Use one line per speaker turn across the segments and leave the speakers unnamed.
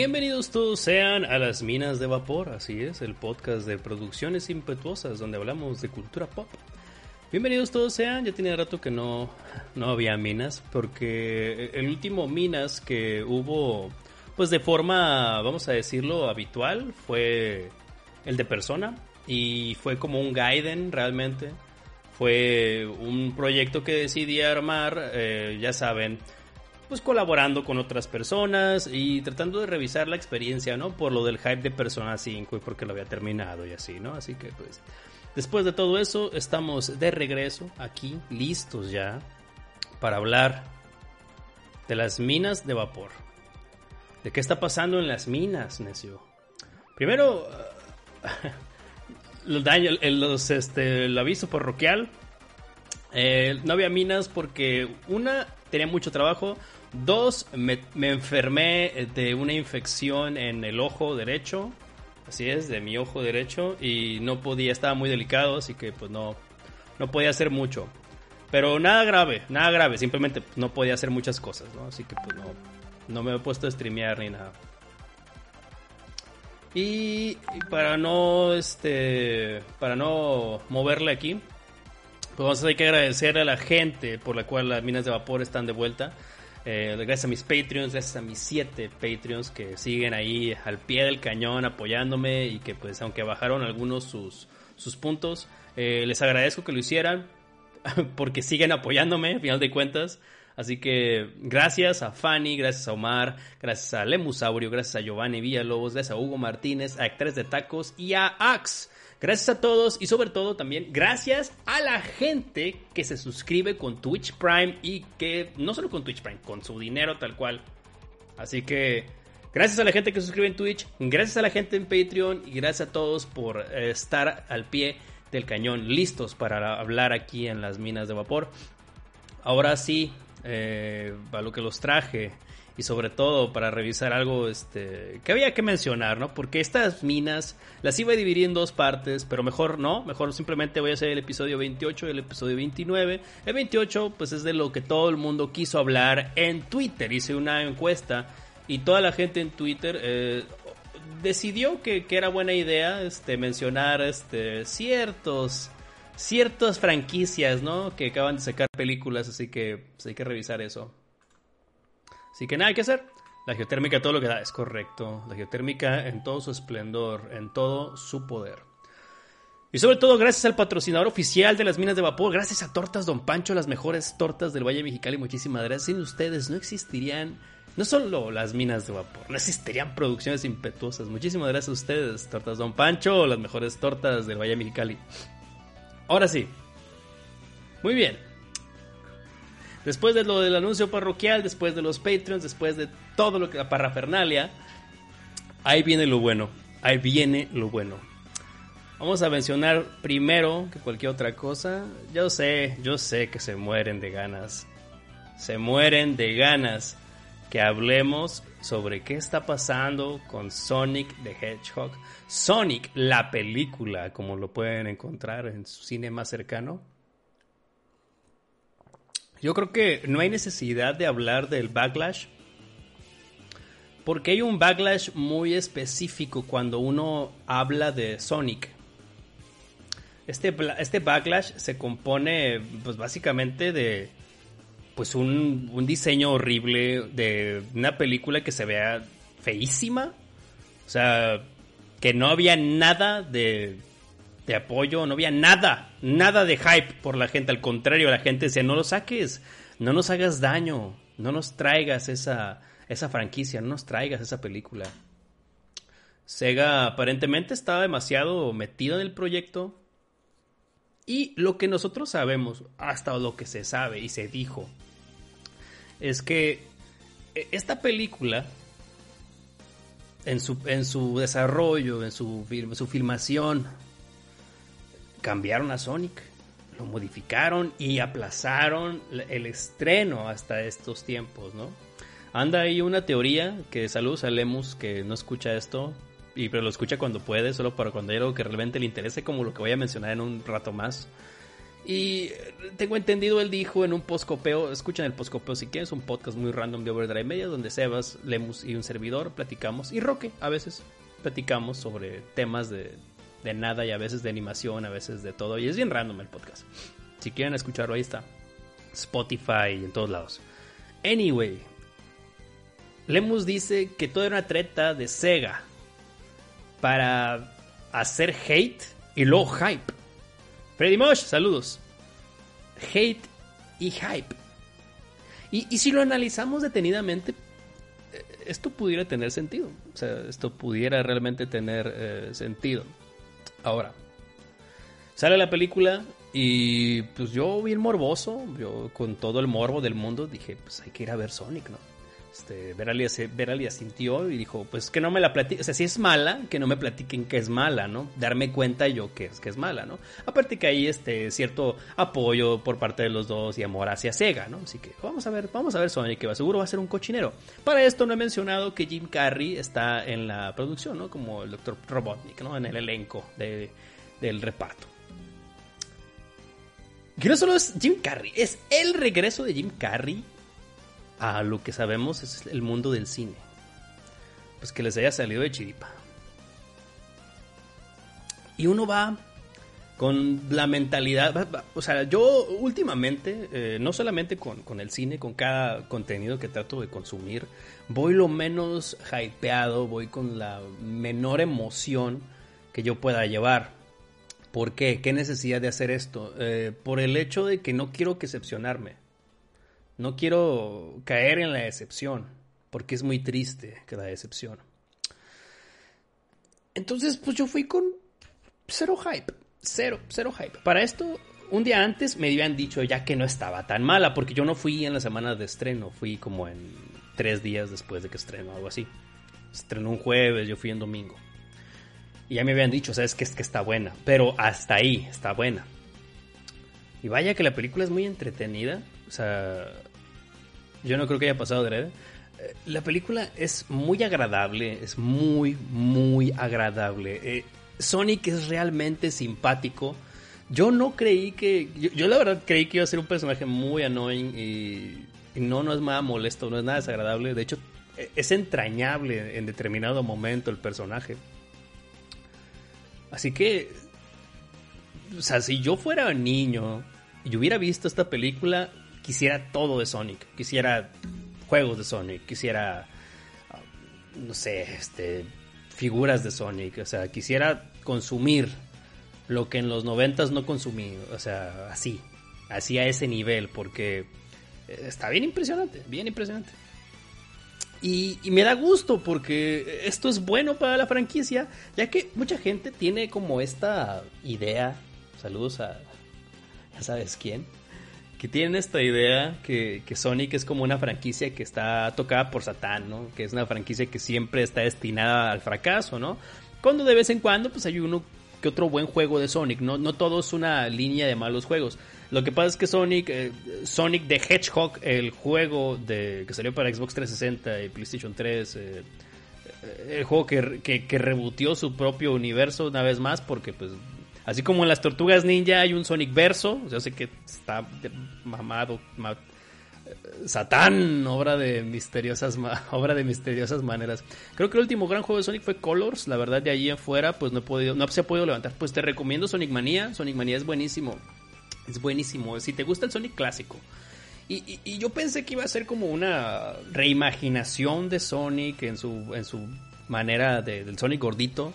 Bienvenidos todos sean a las Minas de Vapor, así es, el podcast de producciones impetuosas donde hablamos de cultura pop. Bienvenidos todos sean, ya tiene rato que no, no había minas, porque el último minas que hubo, pues de forma, vamos a decirlo, habitual, fue el de persona, y fue como un Gaiden realmente, fue un proyecto que decidí armar, eh, ya saben, pues colaborando con otras personas y tratando de revisar la experiencia, ¿no? Por lo del hype de Persona 5 y porque lo había terminado y así, ¿no? Así que pues después de todo eso estamos de regreso aquí, listos ya para hablar de las minas de vapor. ¿De qué está pasando en las minas, necio? Primero, los daños, los, este, el aviso parroquial. Eh, no había minas porque una tenía mucho trabajo, Dos, me, enfermé de una infección en el ojo derecho. Así es, de mi ojo derecho. Y no podía, estaba muy delicado, así que pues no, no podía hacer mucho. Pero nada grave, nada grave. Simplemente no podía hacer muchas cosas, ¿no? Así que pues no, no me he puesto a streamear ni nada. Y, para no, este, para no moverle aquí, pues vamos a tener que agradecer a la gente por la cual las minas de vapor están de vuelta. Eh, gracias a mis Patreons, gracias a mis siete Patreons que siguen ahí al pie del cañón apoyándome y que pues aunque bajaron algunos sus, sus puntos, eh, les agradezco que lo hicieran porque siguen apoyándome, al final de cuentas. Así que gracias a Fanny, gracias a Omar, gracias a Lemusaurio, gracias a Giovanni Villalobos, gracias a Hugo Martínez, a Actores de Tacos y a Ax. Gracias a todos y sobre todo también gracias a la gente que se suscribe con Twitch Prime y que no solo con Twitch Prime, con su dinero tal cual. Así que gracias a la gente que se suscribe en Twitch, gracias a la gente en Patreon y gracias a todos por eh, estar al pie del cañón, listos para hablar aquí en las minas de vapor. Ahora sí, eh, a lo que los traje y sobre todo para revisar algo este, que había que mencionar, ¿no? Porque estas minas las iba a dividir en dos partes, pero mejor no, mejor simplemente voy a hacer el episodio 28 y el episodio 29. El 28 pues es de lo que todo el mundo quiso hablar en Twitter, hice una encuesta y toda la gente en Twitter eh, decidió que, era buena idea este, mencionar este, ciertos ciertas franquicias, ¿no? Que acaban de sacar películas, así que pues, hay que revisar eso. Así que nada hay que hacer. La geotérmica todo lo que da es correcto. La geotérmica en todo su esplendor, en todo su poder. Y sobre todo gracias al patrocinador oficial de las minas de vapor, gracias a Tortas Don Pancho, las mejores tortas del Valle Mexicali. Muchísimas gracias. Sin ustedes no existirían no solo las minas de vapor, no existirían producciones impetuosas. Muchísimas gracias a ustedes, Tortas Don Pancho, las mejores tortas del Valle Mexicali. Ahora sí. Muy bien. Después de lo del anuncio parroquial, después de los Patreons, después de todo lo que la parrafernalia, ahí viene lo bueno. Ahí viene lo bueno. Vamos a mencionar primero que cualquier otra cosa. Yo sé, yo sé que se mueren de ganas. Se mueren de ganas que hablemos sobre qué está pasando con Sonic the Hedgehog. Sonic, la película, como lo pueden encontrar en su cine más cercano. Yo creo que no hay necesidad de hablar del backlash. Porque hay un backlash muy específico cuando uno habla de Sonic. Este, este backlash se compone pues básicamente de pues un, un diseño horrible de una película que se vea feísima. O sea, que no había nada de de apoyo, no había nada, nada de hype por la gente. Al contrario, la gente decía, no lo saques, no nos hagas daño, no nos traigas esa, esa franquicia, no nos traigas esa película. Sega aparentemente estaba demasiado metido en el proyecto. Y lo que nosotros sabemos, hasta lo que se sabe y se dijo, es que e, esta película, en su, en su desarrollo, en su, en su filmación, cambiaron a Sonic, lo modificaron y aplazaron el estreno hasta estos tiempos, ¿no? Anda ahí una teoría que saludos a Lemus que no escucha esto, y pero lo escucha cuando puede, solo para cuando hay algo que realmente le interese, como lo que voy a mencionar en un rato más. Y tengo entendido, él dijo en un postcopeo, escuchen el postcopeo si quieren, es un podcast muy random de Overdrive Media, donde Sebas, Lemus y un servidor platicamos, y Roque a veces platicamos sobre temas de, de nada y a veces de animación, a veces de todo, y es bien random el podcast. Si quieren escucharlo, ahí está. Spotify y en todos lados. Anyway, Lemus dice que todo era una treta de Sega para hacer hate y luego hype. Freddy Mosh, saludos. Hate y hype. Y, si lo analizamos detenidamente, eh, esto pudiera tener sentido. O sea, esto pudiera realmente tener eh, sentido. Ahora, sale la película y pues yo bien morboso, yo con todo el morbo del mundo dije, pues hay que ir a ver Sonic, ¿no? Este, Veralia, sintió y dijo, pues que no me la platiquen, o sea, si es mala, que no me platiquen que es mala, ¿no? Darme cuenta yo que es, que es mala, ¿no? Aparte que hay este cierto apoyo por parte de los dos y amor hacia Sega, ¿no? Así que vamos a ver, vamos a ver Sonic, que va, seguro va a ser un cochinero. Para esto no he mencionado que Jim Carrey está en la producción, ¿no? Como el Dr. Robotnik, ¿no? En el elenco del reparto. Que no solo es Jim Carrey, es el regreso de Jim Carrey a lo que sabemos es el mundo del cine. Pues que les haya salido de chiripa. Y uno va con la mentalidad, o sea, yo últimamente, eh, no solamente con, con, el cine, con cada contenido que trato de consumir, voy lo menos hypeado, voy con la menor emoción que yo pueda llevar. ¿Por qué? ¿Qué necesidad de hacer esto? Eh, por el hecho de que no quiero que excepcionarme. No quiero caer en la decepción, porque es muy triste que la decepción. Entonces, pues yo fui con cero hype, cero, cero hype. Para esto, un día antes me habían dicho ya que no estaba tan mala, porque yo no fui en la semana de estreno, fui como en tres días después de que estrenó, algo así. Estrenó un jueves, yo fui en domingo. Y ya me habían dicho, sabes que es que está buena, pero hasta ahí está buena. Y vaya que la película es muy entretenida. O sea, yo no creo que haya pasado de red. Eh, la película es muy agradable, es muy, muy agradable. Eh, Sonic es realmente simpático. Yo no creí que. Yo, la verdad creí que iba a ser un personaje muy annoying y, no, no es nada molesto, no es nada desagradable. De hecho, e, es entrañable en determinado momento el personaje. Así que. O sea, si yo fuera niño y hubiera visto esta película, quisiera todo de Sonic. Quisiera juegos de Sonic, quisiera, no sé, este, figuras de Sonic. O sea, quisiera consumir lo que en los noventas no consumí. O sea, así, así a ese nivel, porque está bien impresionante, bien impresionante. Y, y, me da gusto porque esto es bueno para la franquicia, ya que mucha gente tiene como esta idea, saludos a, ya sabes quién, que tienen esta idea que, Sonic es como una franquicia que está tocada por Satán, ¿no? Que es una franquicia que siempre está destinada al fracaso, ¿no? Cuando de vez en cuando pues hay uno que otro buen juego de Sonic, no, no todo es una línea de malos juegos. Lo que pasa es que Sonic, eh, Sonic the Hedgehog, el juego de, que salió para Xbox 360 y PlayStation 3, eh, eh, el juego que, que, que su propio universo una vez más porque pues Así como en las tortugas ninja hay un Sonic verso, yo sé que está mamado, Satán, obra de misteriosas de misteriosas maneras. Creo que el último gran juego de Sonic fue Colors, la verdad de allí afuera pues no he podido, no se ha podido levantar. Pues te recomiendo Sonic Manía, Sonic Manía es buenísimo. Es buenísimo, si te gusta el Sonic clásico. Y, yo pensé que iba a ser como una reimaginación de Sonic en su, en su manera del Sonic gordito.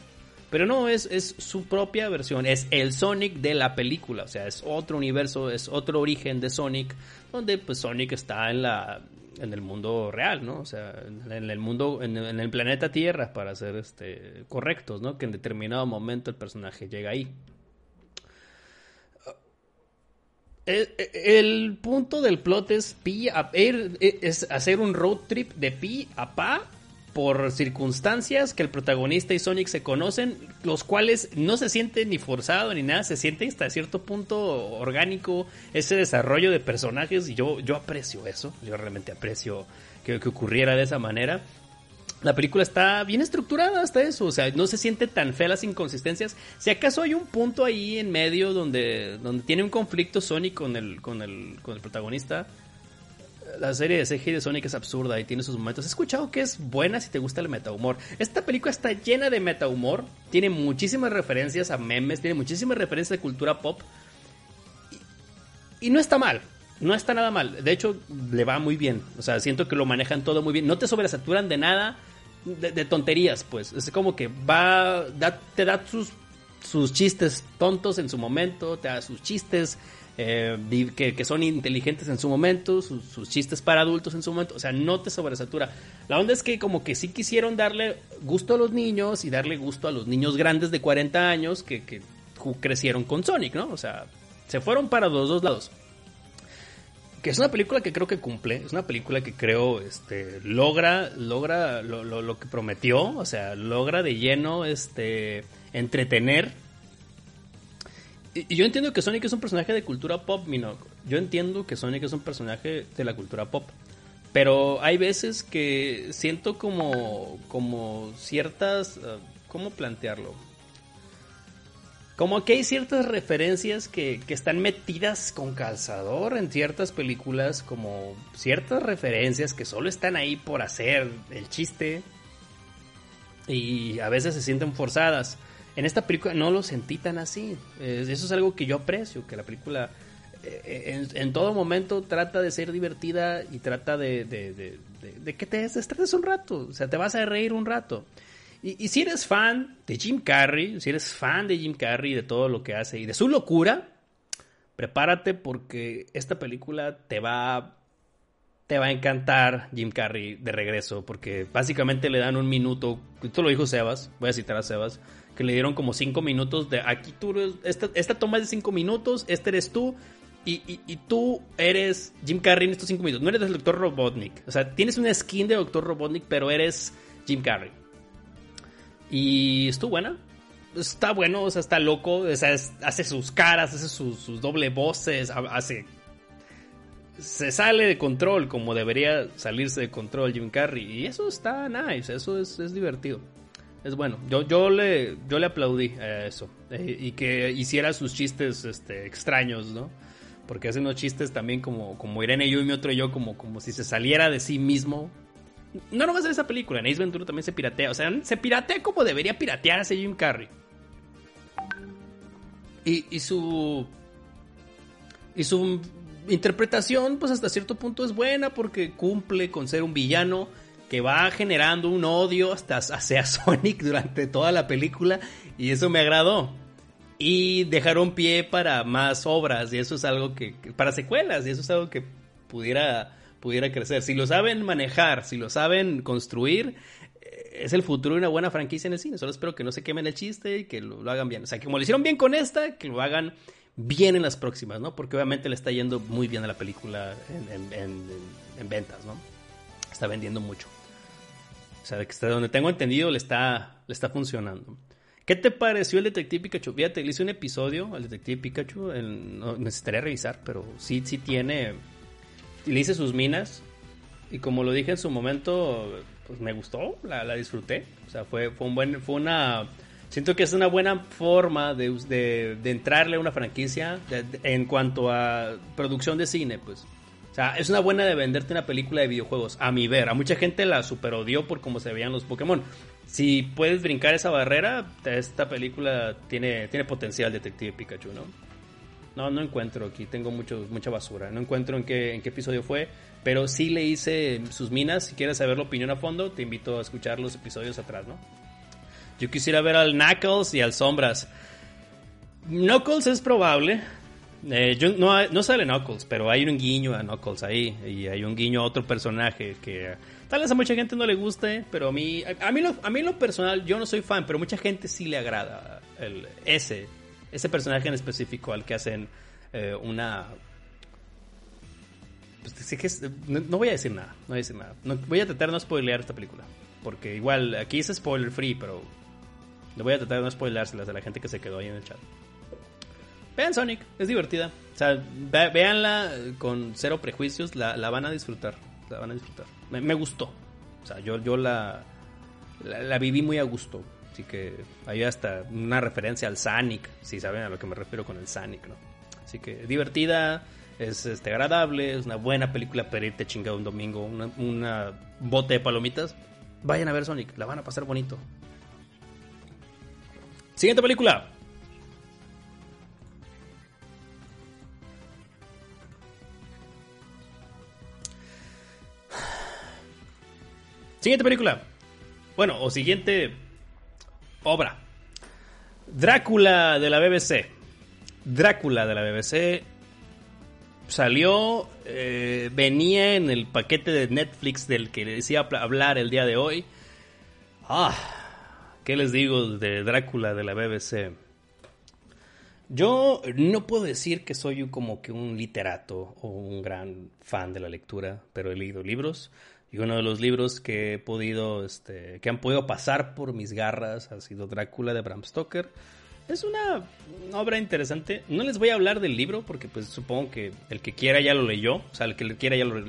Pero no, es, es su propia versión, es el Sonic de la película, o sea, es otro universo, es otro origen de Sonic, donde pues Sonic está en la en el mundo real, ¿no? O sea, en el mundo, en, el planeta Tierra, para ser este, correctos, ¿no? Que en determinado momento el personaje llega ahí. El, eh, eh, el punto del plot es, pi es hacer un road trip de pi a pa por circunstancias que el protagonista y Sonic se conocen, los cuales no se siente ni forzado ni nada, se siente hasta cierto punto orgánico ese desarrollo de personajes y yo, yo aprecio eso, yo realmente aprecio que, que ocurriera de esa manera. La película está bien estructurada hasta eso, o sea, no se siente tan fea las inconsistencias. Si acaso hay un punto ahí en medio donde, donde tiene un conflicto Sonic con el, con el, con el protagonista, la serie de CGI de Sonic es absurda y tiene sus momentos. He escuchado que es buena si te gusta el metahumor. Esta película está llena de metahumor, tiene muchísimas referencias a memes, tiene muchísimas referencias de cultura pop. Y, no está mal, no está nada mal. De hecho, le va muy bien. O sea, siento que lo manejan todo muy bien. No te sobresaturan de nada, de, tonterías, pues. Es como que va, te da sus, sus chistes tontos en su momento, te da sus chistes eh, que, son inteligentes en su momento, sus, chistes para adultos en su momento, o sea, no te sobresatura. La onda es que como que sí quisieron darle gusto a los niños y darle gusto a los niños grandes de 40 años que, crecieron con Sonic, ¿no? O sea, se fueron para los dos lados. Que es una película que creo que cumple, es una película que creo este, logra, logra lo, lo que prometió, o sea, logra de lleno este, entretener y yo entiendo que Sonic es un personaje de cultura pop, Mino. Yo entiendo que Sonic es un personaje de la cultura pop. Pero hay veces que siento como, como ciertas... Uh, ¿Cómo plantearlo? Como que hay ciertas referencias que, que, están metidas con calzador en ciertas películas, como ciertas referencias que solo están ahí por hacer el chiste y a veces se sienten forzadas. En esta película no lo sentí tan así. eso es algo que yo aprecio, que la película eh, en, todo momento trata de ser divertida y trata de, que te destrates un rato. O sea, te vas a reír un rato. Y, si eres fan de Jim Carrey, si eres fan de Jim Carrey de todo lo que hace y de su locura, prepárate porque esta película te va te va a encantar Jim Carrey de regreso, porque básicamente le dan un minuto, esto lo dijo Sebas, voy a citar a Sebas, que le dieron como cinco minutos de aquí tú, esta, esta toma es de cinco minutos, este eres tú, y, y, tú eres Jim Carrey en estos cinco minutos, no eres el Doctor Robotnik, o sea, tienes una skin de Doctor Robotnik, pero eres Jim Carrey. Y estuvo buena, está bueno, o sea, está loco, o sea, hace sus caras, hace sus, sus doble voces, hace se sale de control como debería salirse de control Jim Carrey. Y eso está nice, eso es, es divertido. Es bueno. Yo, yo, le, yo le aplaudí a eso. Eh, y que hiciera sus chistes este, extraños, ¿no? Porque hace unos chistes también como, como Irene y yo y mi otro yo, como, como si se saliera de sí mismo. No nomás en esa película, en Ace Ventura también se piratea. O sea, se piratea como debería piratearse Jim Carrey. Y, y su. Y su interpretación, pues hasta cierto punto es buena porque cumple con ser un villano que va generando un odio hasta hacia Sonic durante toda la película y eso me agradó. Y dejaron pie para más obras y eso es algo que, para secuelas y eso es algo que pudiera pudiera crecer. Si lo saben manejar, si lo saben construir, eh, es el futuro de una buena franquicia en el cine. Solo espero que no se quemen el chiste y que lo, hagan bien. O sea, que como lo hicieron bien con esta, que lo hagan bien en las próximas, ¿no? Porque obviamente le está yendo muy bien a la película en, ventas, ¿no? Está vendiendo mucho. O sea, de donde tengo entendido le está, le está funcionando. ¿Qué te pareció el Detective Pikachu? Fíjate, le hice un episodio al Detective Pikachu. no, necesitaría revisar, pero sí, sí tiene. Le hice sus minas. Y como lo dije en su momento, pues me gustó, la, la disfruté. O sea, fue, fue, un buen, fue una Siento que es una buena forma de, entrarle a una franquicia en cuanto a producción de cine, pues. O sea, es una buena de venderte una película de videojuegos, a mi ver. A mucha gente la super odió por cómo se veían los Pokémon. Si puedes brincar esa barrera, esta película tiene, tiene potencial Detective Pikachu, ¿no? No, no encuentro aquí, tengo mucho, mucha basura. No encuentro en qué, en qué episodio fue, pero sí le hice sus minas. Si quieres saber la opinión a fondo, te invito a escuchar los episodios atrás, ¿no? Yo quisiera ver al Knuckles y al Sombras. Knuckles es probable. Eh, yo, no, no sale Knuckles, pero hay un guiño a Knuckles ahí. Y hay un guiño a otro personaje que tal vez a mucha gente no le guste, pero a mí, a, mí, lo, a mí lo personal, yo no soy fan, pero mucha gente sí le agrada el, ese, ese personaje en específico al que hacen eh, una... Pues, no, voy a decir nada, no voy a decir nada. voy a tratar de no spoilear esta película. Porque igual, aquí es spoiler free, pero voy a tratar de no spoilárselas a la gente que se quedó ahí en el chat. Vean Sonic, es divertida. O sea, véanla con cero prejuicios, la, van a disfrutar. La van a disfrutar. Me, gustó. O sea, yo, yo la, la, viví muy a gusto. Así que hay hasta una referencia al Sonic, si saben a lo que me refiero con el Sonic, ¿no? Así que divertida, es este, agradable, es una buena película para irte chingado un domingo, una, una bote de palomitas. Vayan a ver Sonic, la van a pasar bonito. Siguiente película. Siguiente película. Bueno, o siguiente obra. Drácula de la BBC. Drácula de la BBC salió, eh, venía en el paquete de Netflix del que decía hablar el día de hoy. Ah, ¿qué les digo de Drácula de la BBC? Yo no puedo decir que soy como que un literato o un gran fan de la lectura, pero he leído libros. Y uno de los libros que he podido, este, que han podido pasar por mis garras ha sido Drácula de Bram Stoker. Es una, obra interesante. No les voy a hablar del libro porque pues supongo que el que quiera ya lo leyó. O sea, el que quiera ya lo,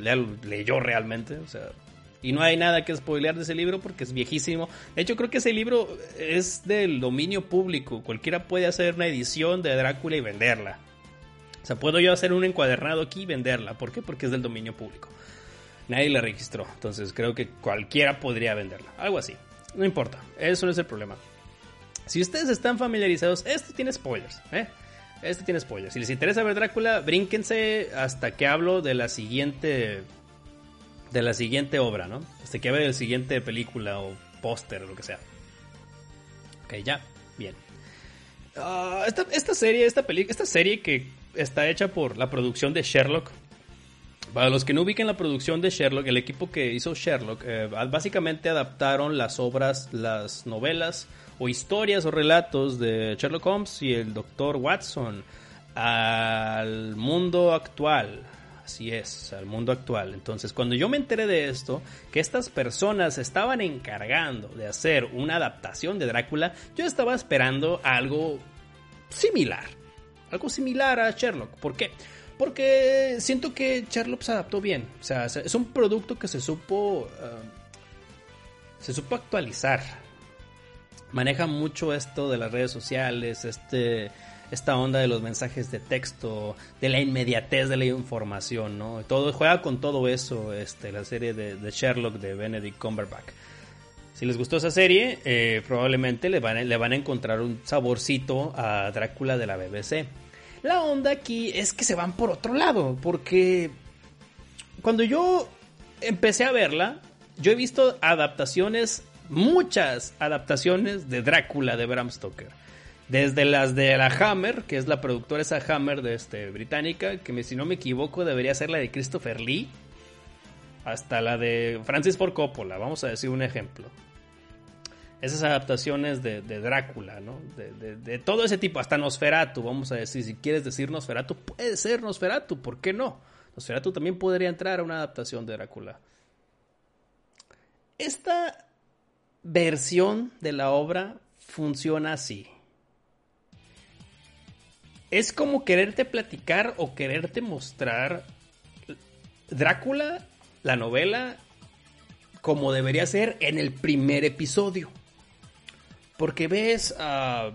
leyó realmente. O sea, y no hay nada que spoilear de ese libro porque es viejísimo. De hecho, creo que ese libro es del dominio público. Cualquiera puede hacer una edición de Drácula y venderla. O sea, puedo yo hacer un encuadernado aquí y venderla. ¿Por qué? Porque es del dominio público nadie la registró. Entonces creo que cualquiera podría venderla. Algo así. No importa. Eso no es el problema. Si ustedes están familiarizados, esto tiene spoilers. ¿eh? Este tiene spoilers. Si les interesa ver Drácula, brínquense hasta que hablo de la siguiente. De la siguiente obra, ¿no? Hasta que hable la siguiente película o póster o lo que sea. Ok, ya. Bien. Ah, esta, esta, serie, esta, película, esta serie que está hecha por la producción de Sherlock, para los que no ubiquen la producción de Sherlock, el equipo que hizo Sherlock, eh, básicamente adaptaron las obras, las novelas o historias o relatos de Sherlock Holmes y el Dr. Watson al mundo actual. Así es, al mundo actual. Entonces, cuando yo me enteré de esto, que estas personas estaban encargando de hacer una adaptación de Drácula, yo estaba esperando algo similar. Algo similar a Sherlock. ¿Por qué? Porque siento que Sherlock se adaptó bien. O sea, es un producto que se supo. Ah, se supo actualizar. Maneja mucho esto de las redes sociales, este, esta onda de los mensajes de texto, de la inmediatez de la información, ¿no? Todo, juega con todo eso, este, la serie de, Sherlock de Benedict Cumberbatch. Si les gustó esa serie, eh, probablemente le van, le van a encontrar un saborcito a Drácula de la BBC. La onda aquí es que se van por otro lado, porque cuando yo empecé a verla, yo he visto adaptaciones, muchas adaptaciones de Drácula de Bram Stoker. Desde las de la Hammer, que es la productora esa Hammer de este, británica, que si no me equivoco debería ser la de Christopher Lee, hasta la de Francis Ford Coppola, vamos a decir un ejemplo esas adaptaciones de, Drácula, ¿no? De, todo ese tipo, hasta Nosferatu, vamos a decir, si quieres decir Nosferatu, puede ser Nosferatu, ¿por qué no? Nosferatu también podría entrar a una adaptación de Drácula. Esta versión de la obra funciona así. Es como quererte platicar o quererte mostrar Drácula, la novela, como debería ser en el primer episodio. Porque ves a.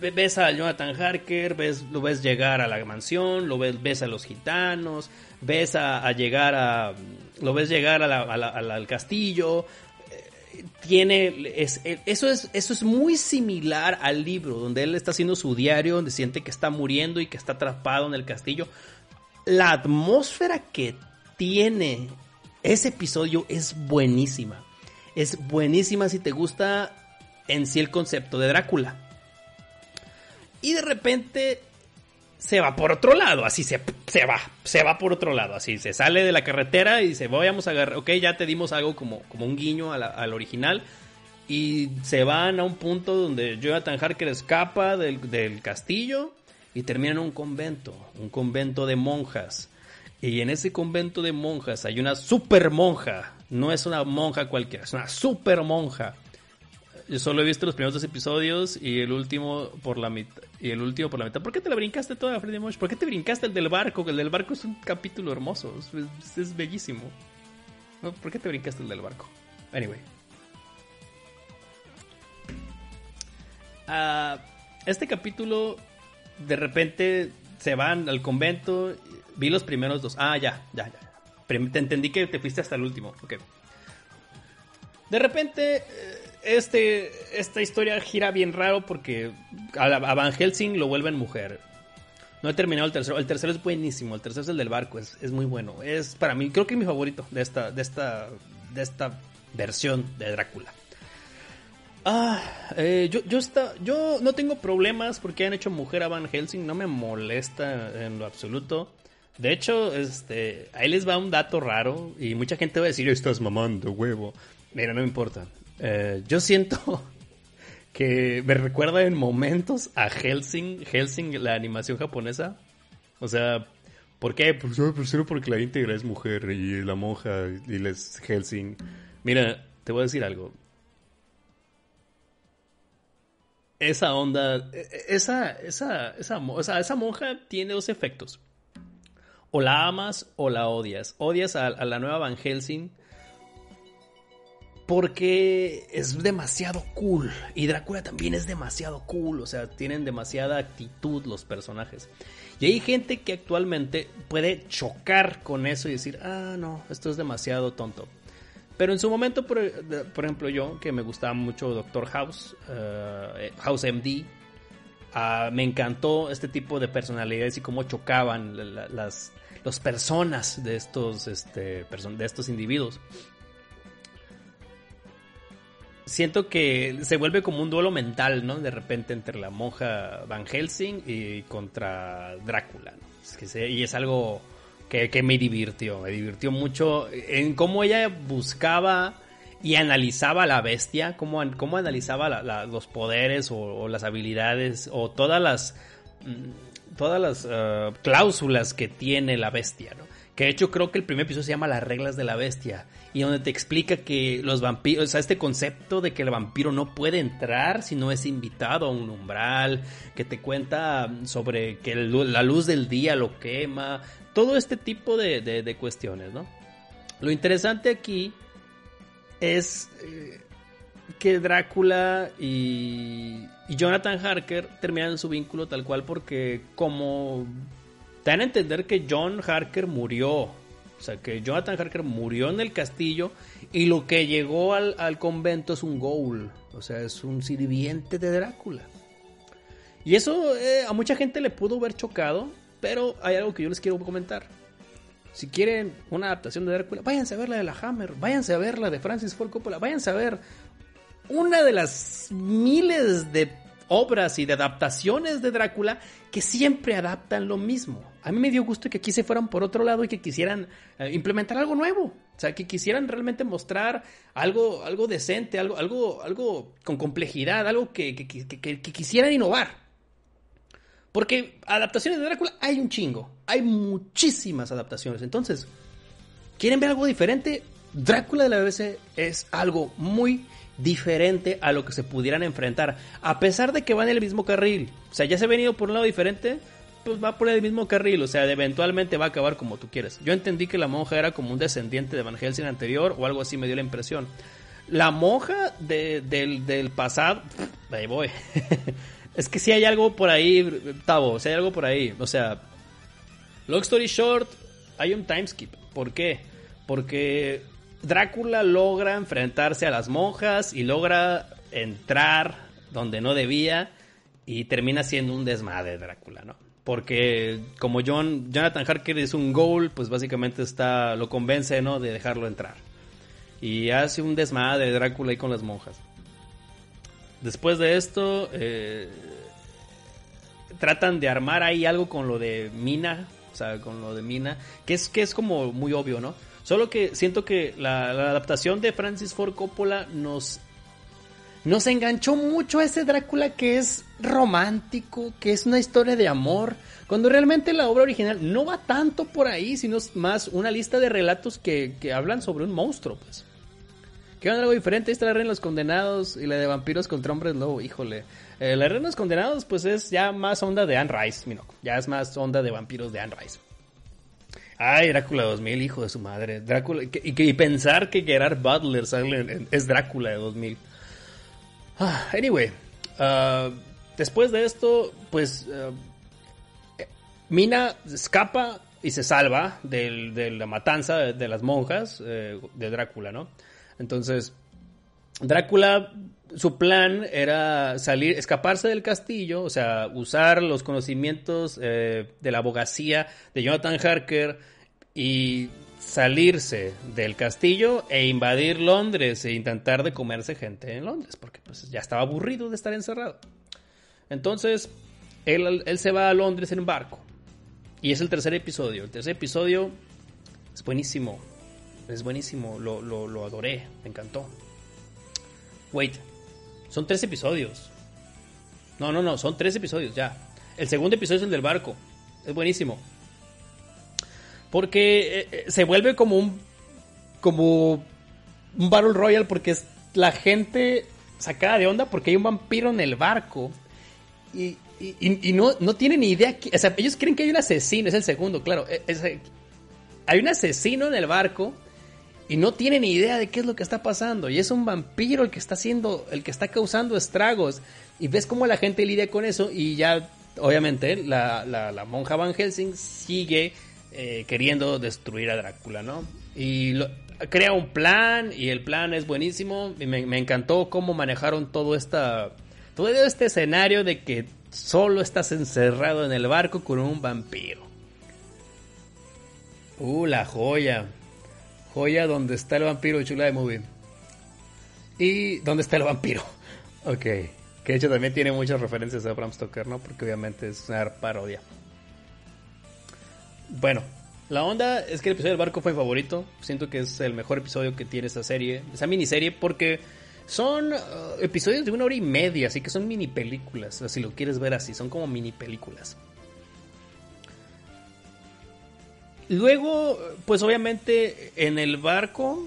ves a Jonathan Harker, ves, lo ves llegar a la mansión, lo ves, ves a los gitanos, ves a, llegar a. lo ves llegar al castillo. Eh, tiene. Es, eso, es, eso es muy similar al libro, donde él está haciendo su diario, donde siente que está muriendo y que está atrapado en el castillo. La atmósfera que tiene ese episodio es buenísima. Es buenísima si te gusta en sí el concepto de Drácula. Y de repente se va por otro lado, así se, se va, se va por otro lado, así se sale de la carretera y dice, vamos a agarrar, ok, ya te dimos algo como, como un guiño al original, y se van a un punto donde Jonathan Harker escapa del, del castillo y termina en un convento, un convento de monjas. Y en ese convento de monjas hay una super monja, no es una monja cualquiera, es una super monja yo solo he visto los primeros dos episodios y el último por la mitad. Y el último por la mitad. ¿Por qué te la brincaste toda, Freddy Mosh? ¿Por qué te brincaste el del barco? El del barco es un capítulo hermoso. Es, bellísimo. ¿Por qué te brincaste el del barco? Anyway. Uh, este capítulo, de repente, se van al convento. Vi los primeros dos. Ah, ya, ya, ya. Te entendí que te fuiste hasta el último. Ok. De repente, eh, este, esta historia gira bien raro porque a, Van Helsing lo vuelven mujer. No he terminado el tercero. El tercero es buenísimo. El tercero es el del barco. Es, es muy bueno. Es para mí, creo que es mi favorito de esta, de esta, de esta versión de Drácula. Ah, eh, yo, yo, está, yo no tengo problemas porque han hecho mujer a Van Helsing. No me molesta en lo absoluto. De hecho, este, ahí les va un dato raro y mucha gente va a decir, estás mamando, huevo. Mira, no me importa. Eh, yo siento que me recuerda en momentos a Helsing, Helsing, la animación japonesa. O sea, ¿por qué? Pues, pues solo porque la íntegra es mujer y la monja y les Helsing. Mira, te voy a decir algo. Esa onda, e, e, esa, esa, esa, esa monja tiene dos efectos. O la amas o la odias. Odias a, a la nueva Van Helsing porque es demasiado cool. Y Drácula también es demasiado cool. O sea, tienen demasiada actitud los personajes. Y hay gente que actualmente puede chocar con eso y decir, ah, no, esto es demasiado tonto. Pero en su momento, por, ejemplo, yo, que me gustaba mucho Doctor House, eh, House MD, ah, me encantó este tipo de personalidades y cómo chocaban las, las personas de estos, este, de estos individuos siento que se vuelve como un duelo mental, ¿no? De repente entre la monja Van Helsing y contra Drácula. Es que y es algo que, me divirtió, me divirtió mucho en cómo ella buscaba y analizaba la bestia, cómo, cómo analizaba los poderes o, las habilidades o todas las, mm, todas las uh, cláusulas que tiene la bestia, ¿no? Que de hecho creo que el primer episodio se llama Las reglas de la bestia. Y donde te explica que los vampiros, o sea, este concepto de que el vampiro no puede entrar si no es invitado a un umbral, que te cuenta sobre que la luz del día lo quema, todo este tipo de, cuestiones, ¿no? Lo interesante aquí es eh, que Drácula y, y Jonathan Harker terminan su vínculo tal cual porque como te dan a entender que John Harker murió. O sea, que Jonathan Harker murió en el castillo y lo que llegó al, convento es un ghoul. O sea, es un sirviente de Drácula. Y eso eh, a mucha gente le pudo haber chocado, pero hay algo que yo les quiero comentar. Si quieren una adaptación de Drácula, váyanse a ver la de la Hammer, váyanse a ver la de Francis Ford Coppola, váyanse a ver una de las miles de obras y de adaptaciones de Drácula que siempre adaptan lo mismo. A mí me dio gusto que aquí se fueran por otro lado y que quisieran eh, implementar algo nuevo. O sea, que quisieran realmente mostrar algo, algo decente, algo, algo, algo con complejidad, algo que, que quisieran innovar. Porque adaptaciones de Drácula hay un chingo. Hay muchísimas adaptaciones. Entonces, ¿quieren ver algo diferente? Drácula de la BBC es algo muy diferente a lo que se pudieran enfrentar, a pesar de que van en el mismo carril. O sea, ya se ha venido por un lado diferente, pues va por el mismo carril, o sea, eventualmente va a acabar como tú quieres. Yo entendí que la monja era como un descendiente de Van Helsing anterior o algo así me dio la impresión. La monja del, pasado, ahí voy. es que si hay algo por ahí, Tavo, si hay algo por ahí, o sea, long story short, hay un time skip. ¿Por qué? Porque Drácula logra enfrentarse a las monjas y logra entrar donde no debía y termina siendo un desmadre Drácula, ¿no? Porque como John, Jonathan Harker es un ghoul, pues básicamente está, lo convence, ¿no? De dejarlo entrar. Y hace un desmadre Drácula ahí con las monjas. Después de esto, eh, tratan de armar ahí algo con lo de Mina, o sea, con lo de Mina, que es, que es como muy obvio, ¿no? Solo que siento que la, adaptación de Francis Ford Coppola nos, nos enganchó mucho ese Drácula que es romántico, que es una historia de amor, cuando realmente la obra original no va tanto por ahí, sino más una lista de relatos que, que hablan sobre un monstruo, pues. Que algo diferente, esta la Reina de los Condenados y la de Vampiros contra Hombres Lobo, híjole. Eh, la Reina de los Condenados, pues es ya más onda de Anne Rice. Ya es más onda de vampiros de Anne Rice. Ay, Drácula 2000, hijo de su madre. Drácula, y, pensar que Gerard Butler sale es Drácula de 2000. Ah, anyway, uh, después de esto, pues uh, Mina escapa y se salva de la matanza de las monjas eh, de Drácula, ¿no? Entonces, Drácula, su plan era salir, escaparse del castillo, o sea, usar los conocimientos eh, de la abogacía de Jonathan Harker y salirse del castillo e invadir Londres e intentar de comerse gente en Londres, porque pues ya estaba aburrido de estar encerrado. Entonces, él, él se va a Londres en barco. Y es el tercer episodio. El tercer episodio es buenísimo. Es buenísimo. Lo, lo, lo adoré. Me encantó. Wait. Son tres episodios. No, no, no. Son tres episodios ya. El segundo episodio es el del barco. Es buenísimo. Porque eh, eh, se vuelve como un. Como un Battle Royale. Porque es la gente sacada de onda. Porque hay un vampiro en el barco. Y, y, no, no tienen ni idea. o sea, ellos creen que hay un asesino. Es el segundo, claro. E, hay un asesino en el barco y no tiene ni idea de qué es lo que está pasando. Y es un vampiro el que está haciendo, el que está causando estragos. Y ves cómo la gente lidia con eso y ya, obviamente, la, la, monja Van Helsing sigue eh, queriendo destruir a Drácula, ¿no? Y crea un plan y el plan es buenísimo. Me encantó cómo manejaron todo, esta, todo este escenario de que solo estás encerrado en el barco con un vampiro. Uh, la joya. Joya donde está el vampiro, chula de movie. Y dónde está el vampiro. Ok. Que de hecho también tiene muchas referencias a Bram Stoker, ¿no? Porque obviamente es una parodia. Bueno, la onda es que el episodio del barco fue mi favorito. Siento que es el mejor episodio que tiene esa serie, esa miniserie, porque son uh, episodios de una hora y media, así que son mini películas, si lo quieres ver así, son como mini películas. Luego, pues obviamente en el barco,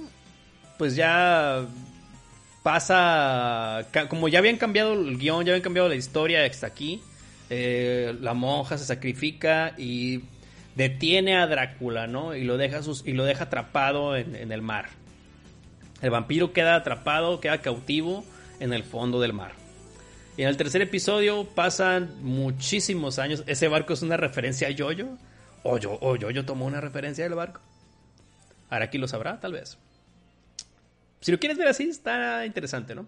pues ya pasa, como ya habían cambiado el guion, ya habían cambiado la historia hasta aquí, eh, la monja se sacrifica y detiene a Drácula, ¿no? Y lo deja, y lo deja atrapado en, el mar. El vampiro queda atrapado, queda cautivo en el fondo del mar. Y en el tercer episodio pasan muchísimos años. Ese barco es una referencia a Yoyo. O yo, o yo, yo tomo una referencia del barco. Aquí lo sabrá, tal vez. Si lo quieres ver así, está interesante, ¿no?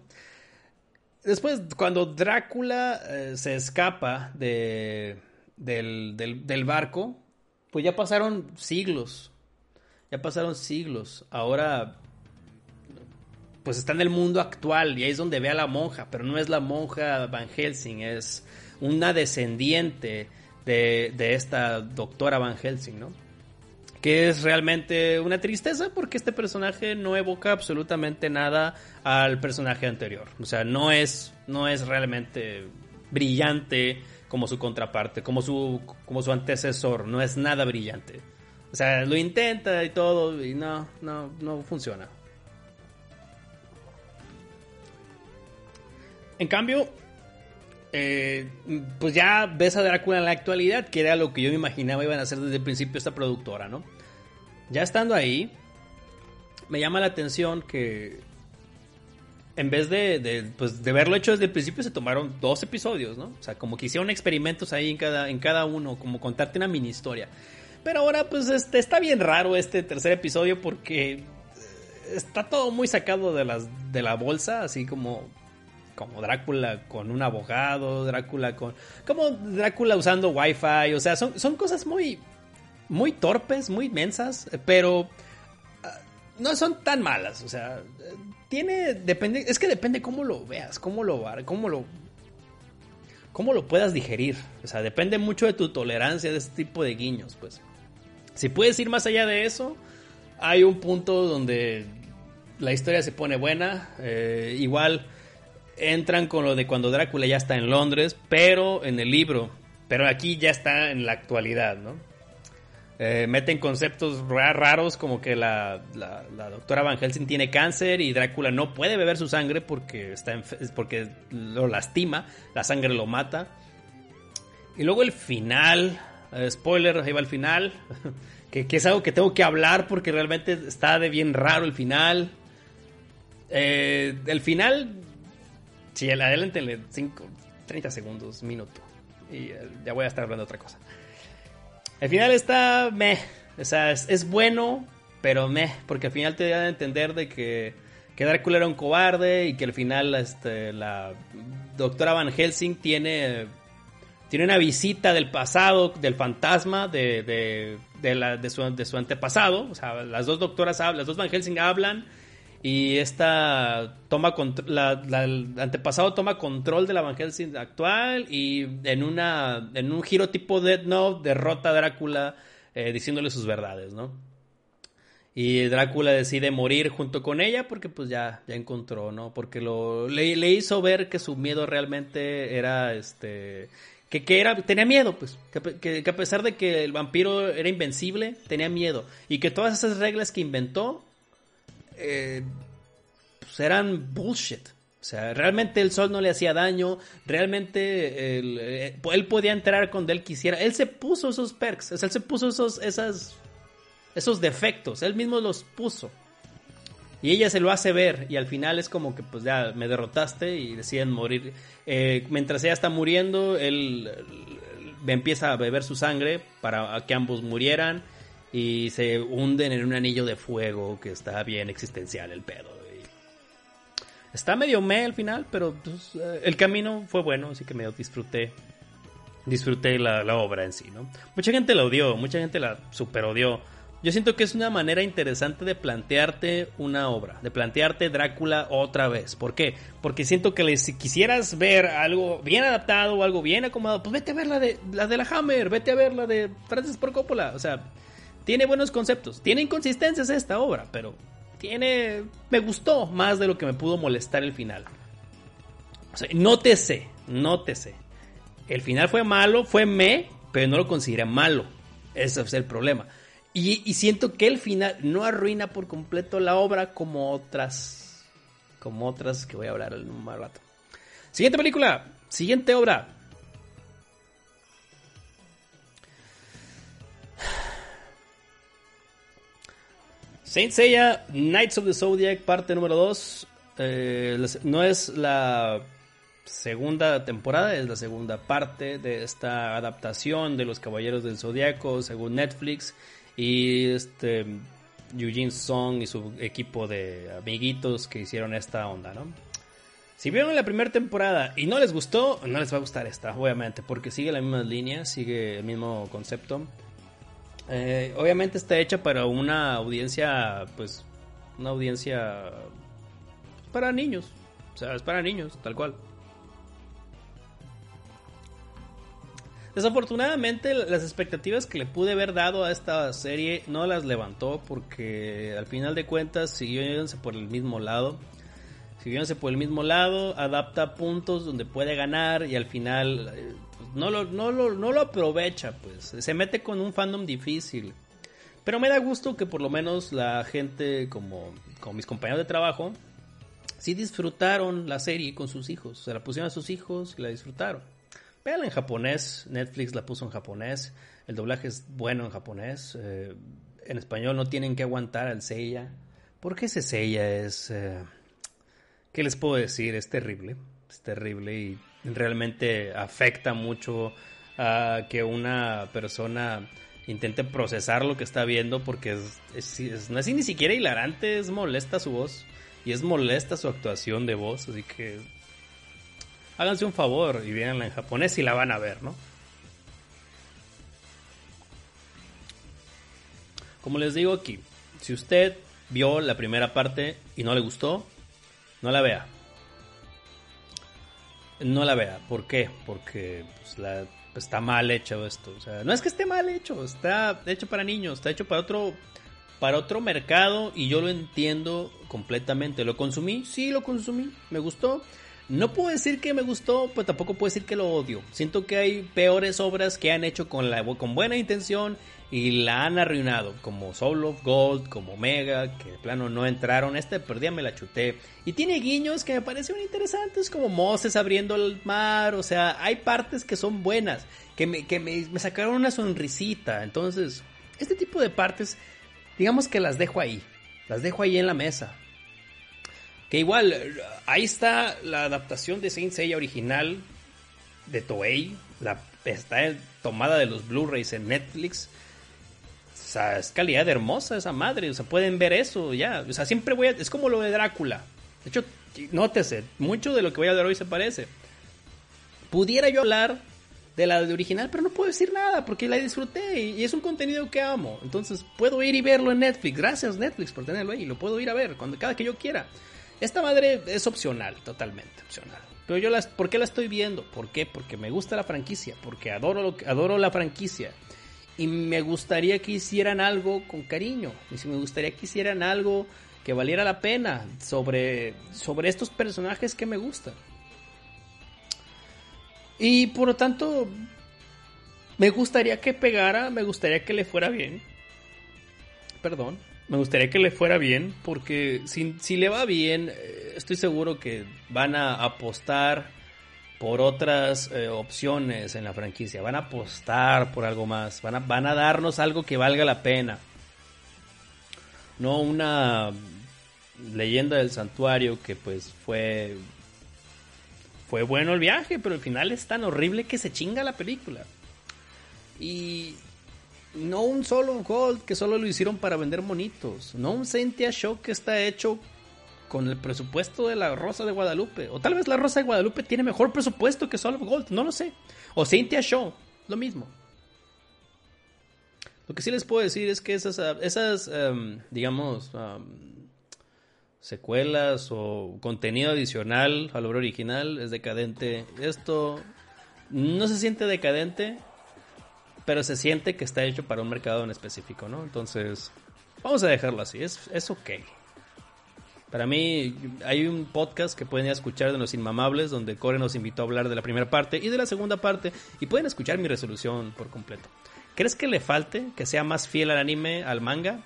Después, cuando Drácula eh, se escapa de, del, del, barco, pues ya pasaron siglos. Ya pasaron siglos. Ahora, pues está en el mundo actual y ahí es donde ve a la monja, pero no es la monja Van Helsing, es una descendiente de, esta doctora Van Helsing, ¿no? Que es realmente una tristeza porque este personaje no evoca absolutamente nada al personaje anterior. O sea, no es, no es realmente brillante como su contraparte, como su, como su antecesor, no es nada brillante. O sea, lo intenta y todo y no, no, no funciona. En cambio, eh, pues ya ves a Drácula en la actualidad, que era lo que yo me imaginaba iban a hacer desde el principio esta productora, ¿no? Ya estando ahí, me llama la atención que en vez de, pues, de verlo hecho desde el principio, se tomaron dos episodios, ¿no? O sea, como que hicieron experimentos ahí en cada, en cada uno, como contarte una mini historia. Pero ahora, pues, este, está bien raro este tercer episodio porque eh, está todo muy sacado de, las, de la bolsa, así como como Drácula con un abogado, Drácula con... como Drácula usando Wi-Fi, o sea, son, son cosas muy, muy torpes, muy mensas, pero ah, no son tan malas, o sea, tiene, depende, es que depende cómo lo veas, cómo lo, cómo lo... cómo lo puedas digerir. O sea, depende mucho de tu tolerancia de este tipo de guiños, pues. Si puedes ir más allá de eso, hay un punto donde la historia se pone buena. Eh, igual entran con lo de cuando Drácula ya está en Londres, pero en el libro. Pero aquí ya está en la actualidad, ¿no? Eh, meten conceptos raros como que la, doctora Van Helsing tiene cáncer y Drácula no puede beber su sangre porque, está porque lo lastima, la sangre lo mata. Y luego el final, eh, spoiler, ahí va el final, que, es algo que tengo que hablar porque realmente está de bien raro el final. Eh, el final, si el adelante 5, 30 segundos, minuto. Y ya voy a estar hablando de otra cosa. El final está meh. O sea, es, bueno, pero meh. Porque al final te da a entender de que, que Drácula era un cobarde y que al final este, la doctora Van Helsing tiene, tiene una visita del pasado, del fantasma de, de, de, su, de su antepasado. O sea, las dos doctoras las dos Van Helsing hablan y esta toma la, el antepasado toma control de la Van actual y en una en un giro tipo Dead Note derrota a Drácula eh, diciéndole sus verdades, ¿no? Y Drácula decide morir junto con ella porque pues ya, ya encontró, ¿no? Porque lo, le, hizo ver que su miedo realmente era este... Que, que era, tenía miedo, pues. Que, a pesar de que el vampiro era invencible, tenía miedo. Y que todas esas reglas que inventó eh, pues eran bullshit. O sea, realmente el sol no le hacía daño, realmente eh, él, podía entrar cuando él quisiera. Él se puso esos perks, él se puso esos, esas, esos defectos, él mismo los puso. Y ella se lo hace ver y al final es como que pues ya me derrotaste y deciden morir. Eh, mientras ella está muriendo, él, él empieza a beber su sangre para que ambos murieran y se hunden en un anillo de fuego que está bien existencial el pedo. Está medio me al final, pero pues, eh, el camino fue bueno, así que me disfruté. Disfruté la, obra en sí, ¿no? Mucha gente la odió, mucha gente la super odió. Yo siento que es una manera interesante de plantearte una obra, de plantearte Drácula otra vez. ¿Por qué? Porque siento que si quisieras ver algo bien adaptado o algo bien acomodado, pues vete a ver la de la de la Hammer, vete a ver la de Francis Ford Coppola. O sea, tiene buenos conceptos. Tiene inconsistencias esta obra, pero tiene. Me gustó más de lo que me pudo molestar el final. O sea, nótese, nótese. El final fue malo, fue me, pero no lo consideré malo. Ese es el problema. Y, siento que el final no arruina por completo la obra como otras. Como otras que voy a hablar en un rato. Siguiente película. Siguiente obra. Saint Seiya, Knights of the Zodiac, parte número 2. Eh, no es la segunda temporada, es la segunda parte de esta adaptación de los Caballeros del Zodiaco, según Netflix. Y este Eugene Song y su equipo de amiguitos que hicieron esta onda, ¿no? Si vieron la primera temporada y no les gustó, no les va a gustar esta, obviamente, porque sigue la misma línea, sigue el mismo concepto. Eh, obviamente está hecha para una audiencia, pues, una audiencia para niños. O sea, es para niños, tal cual. Desafortunadamente las expectativas que le pude haber dado a esta serie no las levantó porque al final de cuentas siguió por el mismo lado. Siguiéndose por el mismo lado, adapta puntos donde puede ganar y al final eh, no lo, no, lo, aprovecha, pues. Se mete con un fandom difícil. Pero me da gusto que por lo menos la gente, como, como mis compañeros de trabajo, sí disfrutaron la serie con sus hijos. Se la pusieron a sus hijos y la disfrutaron. Véanla en japonés. Netflix la puso en japonés. El doblaje es bueno en japonés. Eh, en español no tienen que aguantar al Seiya. Porque ese Seiya es... Eh, ¿Qué les puedo decir? Es terrible. Es terrible y realmente afecta mucho a que una persona intente procesar lo que está viendo porque es, es ni siquiera hilarante, es molesta su voz y es molesta su actuación de voz, así que háganse un favor y véanla en japonés y la van a ver, ¿no? Como les digo aquí, si usted vio la primera parte y no le gustó, no la vea. No la vea. ¿Por qué? Porque pues, pues, está mal hecho esto. O sea, no es que esté mal hecho, está hecho para niños, está hecho para otro para otro mercado y yo lo entiendo completamente. ¿Lo consumí? Sí, lo consumí. Me gustó. No puedo decir que me gustó, pero tampoco puedo decir que lo odio. Siento que hay peores obras que han hecho con, la, con buena intención y la han arruinado, como Soul of Gold, como Omega, que de plano no entraron. Este perdía me la chuté. Y tiene guiños que me parecen interesantes, como Moses abriendo el mar. O sea, hay partes que son buenas, que me, que me, me sacaron una sonrisita. Entonces, este tipo de partes digamos que las dejo ahí, las dejo ahí en la mesa. Que igual, ahí está la adaptación de Saint Seiya original de Toei, la, está tomada de los Blu-rays en Netflix. Sea, es calidad hermosa esa madre, o sea, pueden ver eso ya. O sea, siempre voy a, es como lo de Drácula. De hecho, nótese, mucho de lo que voy a hablar hoy se parece. Pudiera yo hablar de la de original, pero no puedo decir nada porque la disfruté y, es un contenido que amo. Entonces puedo ir y verlo en Netflix. Gracias Netflix por tenerlo ahí. Lo puedo ir a ver cuando cada que yo quiera. Esta madre es opcional, totalmente opcional. Pero yo las, ¿por qué la estoy viendo? ¿Por qué? Porque me gusta la franquicia, porque adoro, lo, adoro la franquicia. Y me gustaría que hicieran algo con cariño. Y me gustaría que hicieran algo que valiera la pena sobre, sobre estos personajes que me gustan. Y por lo tanto, me gustaría que pegara, me gustaría que le fuera bien. Perdón, me gustaría que le fuera bien, porque si, si le va bien, eh, estoy seguro que van a apostar por otras eh, opciones en la franquicia, van a apostar por algo más, van a, van a darnos algo que valga la pena. No una leyenda del santuario que pues fue fue bueno el viaje, pero al final es tan horrible que se chinga la película. Y no un solo Gold que solo lo hicieron para vender monitos. No un Cynthia Show que está hecho con el presupuesto de la Rosa de Guadalupe. O tal vez la Rosa de Guadalupe tiene mejor presupuesto que Solo Gold, no lo sé. O Cynthia Show, lo mismo. Lo que sí les puedo decir es que esas, esas em, digamos, secuelas o contenido adicional al obra original es decadente. Esto no se siente decadente, pero se siente que está hecho para un mercado en específico, ¿no? Entonces, vamos a dejarlo así, es, es ok. Para mí, hay un podcast que pueden escuchar de Los Inmamables, donde Core nos invitó a hablar de la primera parte y de la segunda parte, y pueden escuchar mi resolución por completo. ¿Crees que le falte que sea más fiel al anime, al manga?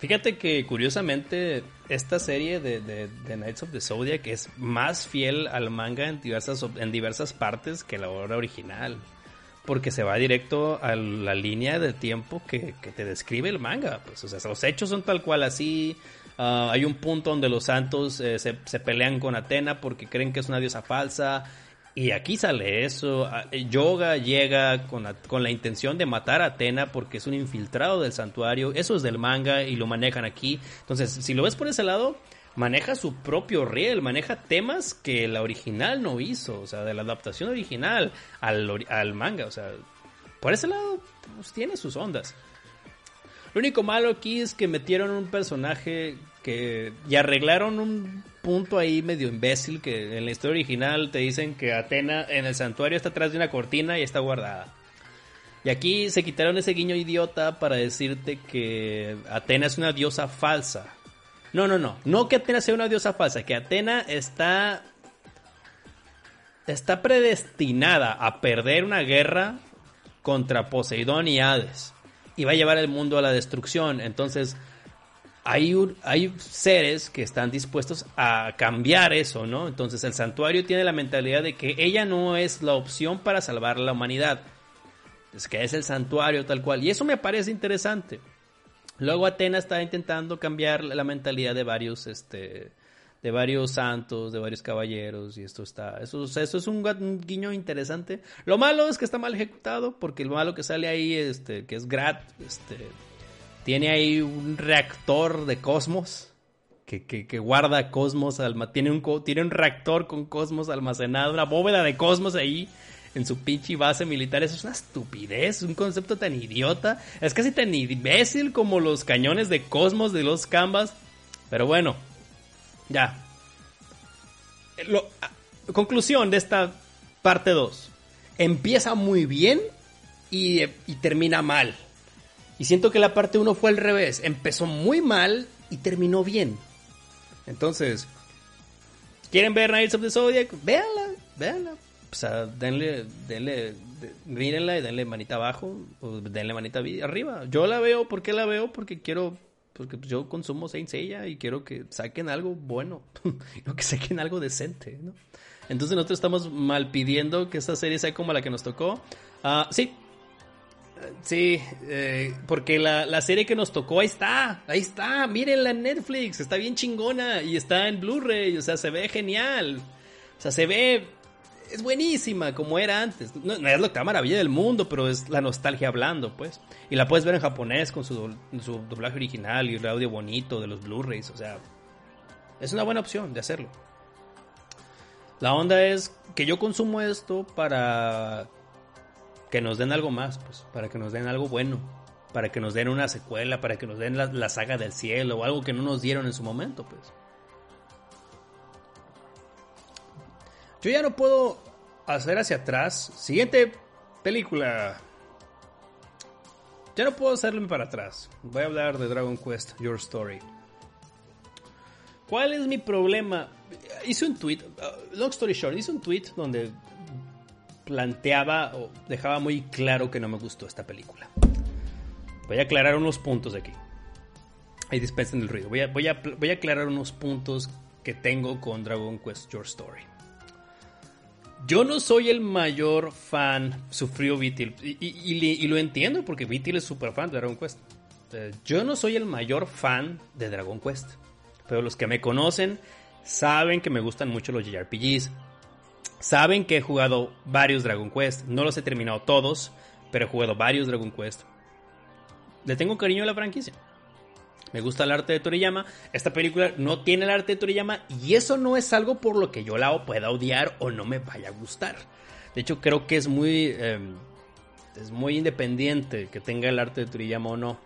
Fíjate que curiosamente esta serie de, de, Knights of the Zodiac es más fiel al manga en diversas, en diversas partes que la obra original. Porque se va directo a la línea de tiempo que, te describe el manga. Pues, o sea, los hechos son tal cual así. Ah, hay un punto donde los santos eh, se, se, pelean con Atena porque creen que es una diosa falsa. Y aquí sale eso. Ah, Yoga llega con con la, intención de matar a Atena porque es un infiltrado del santuario. Eso es del manga y lo manejan aquí. Entonces, si lo ves por ese lado, maneja su propio riel, maneja temas que la original no hizo. O sea, de la adaptación original al, al manga. O sea, por ese lado, pues tiene sus ondas. Lo único malo aquí es que metieron un personaje que y arreglaron un punto ahí medio imbécil que en la historia original te dicen que Atena en el santuario está atrás de una cortina y está guardada. Y aquí se quitaron ese guiño idiota para decirte que Atena es una diosa falsa. No, no, no. No que Atena sea una diosa falsa, que Atena está está predestinada a perder una guerra contra Poseidón y Hades y va a llevar el mundo a la destrucción. Entonces, hay, hay seres que están dispuestos a cambiar eso, ¿no? Entonces el santuario tiene la mentalidad de que ella no es la opción para salvar la humanidad. Es que es el santuario tal cual. Y eso me parece interesante. Luego Atena está intentando cambiar la mentalidad de varios, este, de varios santos, de varios caballeros, y esto está, eso, eso es un, guiño interesante. Lo malo es que está mal ejecutado, porque el malo que sale ahí, este, que es Grat, este, tiene ahí un reactor de cosmos. Que, que, guarda cosmos, tiene un, tiene un reactor con cosmos almacenado, una bóveda de cosmos ahí en su pinche base militar. Eso es una estupidez, un concepto tan idiota. Es casi tan imbécil como los cañones de cosmos de los Canvas. Pero bueno, ya. Lo, conclusión de esta parte 2. Empieza muy bien y, y termina mal. Y siento que la parte 1 fue al revés. Empezó muy mal y terminó bien. Entonces, ¿quieren ver Knights of the Zodiac? Véanla, véanla. O sea, denle, denle, mírenla y denle manita abajo o denle manita arriba. Yo la veo, ¿por qué la veo? Porque quiero, porque yo consumo Saint Seiya y quiero que saquen algo bueno, no que saquen algo decente, ¿no? Entonces nosotros estamos mal pidiendo que esta serie sea como la que nos tocó. Ah, sí, Sí, eh, porque la, la, serie que nos tocó, ahí está, ahí está, mírenla en Netflix, está bien chingona y está en Blu-ray, o sea, se ve genial, o sea, se ve, es buenísima como era antes, no, es la maravilla del mundo, pero es la nostalgia hablando, pues, y la puedes ver en japonés con su, su doblaje original y el audio bonito de los Blu-rays, o sea, es una buena opción de hacerlo. La onda es que yo consumo esto para que nos den algo más, pues, para que nos den algo bueno, para que nos den una secuela, para que nos den la, saga del cielo o algo que no nos dieron en su momento, pues. Yo ya no puedo hacer hacia atrás. Siguiente película. Ya no puedo hacerme para atrás. Voy a hablar de Dragon Quest, Your Story. ¿Cuál es mi problema? Hice un tweet, uh, long story short, hice un tweet donde planteaba o dejaba muy claro que no me gustó esta película. Voy a aclarar unos puntos aquí. Ahí dispensen el ruido. Voy a, voy, a, voy a aclarar unos puntos que tengo con Dragon Quest Your Story. Yo no soy el mayor fan, sufrió Vitil, y, lo entiendo porque Vitil es súper fan de Dragon Quest. Yo no soy el mayor fan de Dragon Quest, pero los que me conocen saben que me gustan mucho los JRPGs, Saben que he jugado varios Dragon Quest. No los he terminado todos, pero he jugado varios Dragon Quest. Le tengo cariño a la franquicia. Me gusta el arte de Toriyama. Esta película no tiene el arte de Toriyama y eso no es algo por lo que yo la pueda odiar o no me vaya a gustar. De hecho, creo que es muy, em, es muy independiente que tenga el arte de Toriyama o no.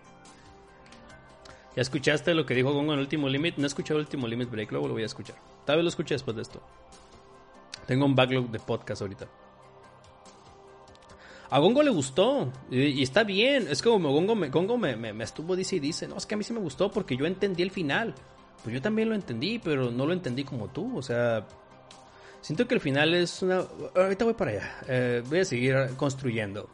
¿Ya escuchaste lo que dijo Gongo en el último Limit? No he escuchado el último Limit Break, luego lo voy a escuchar. Tal vez lo escuche después de esto. Tengo un backlog de podcast ahorita. A Gongo le gustó y, está bien. Es como Gongo, me, estuvo dice y dice, no, es que a mí sí me gustó porque yo entendí el final. Pues yo también lo entendí, pero no lo entendí como tú. O sea, siento que el final es una... Ahorita voy para allá. Eh, voy a seguir construyendo.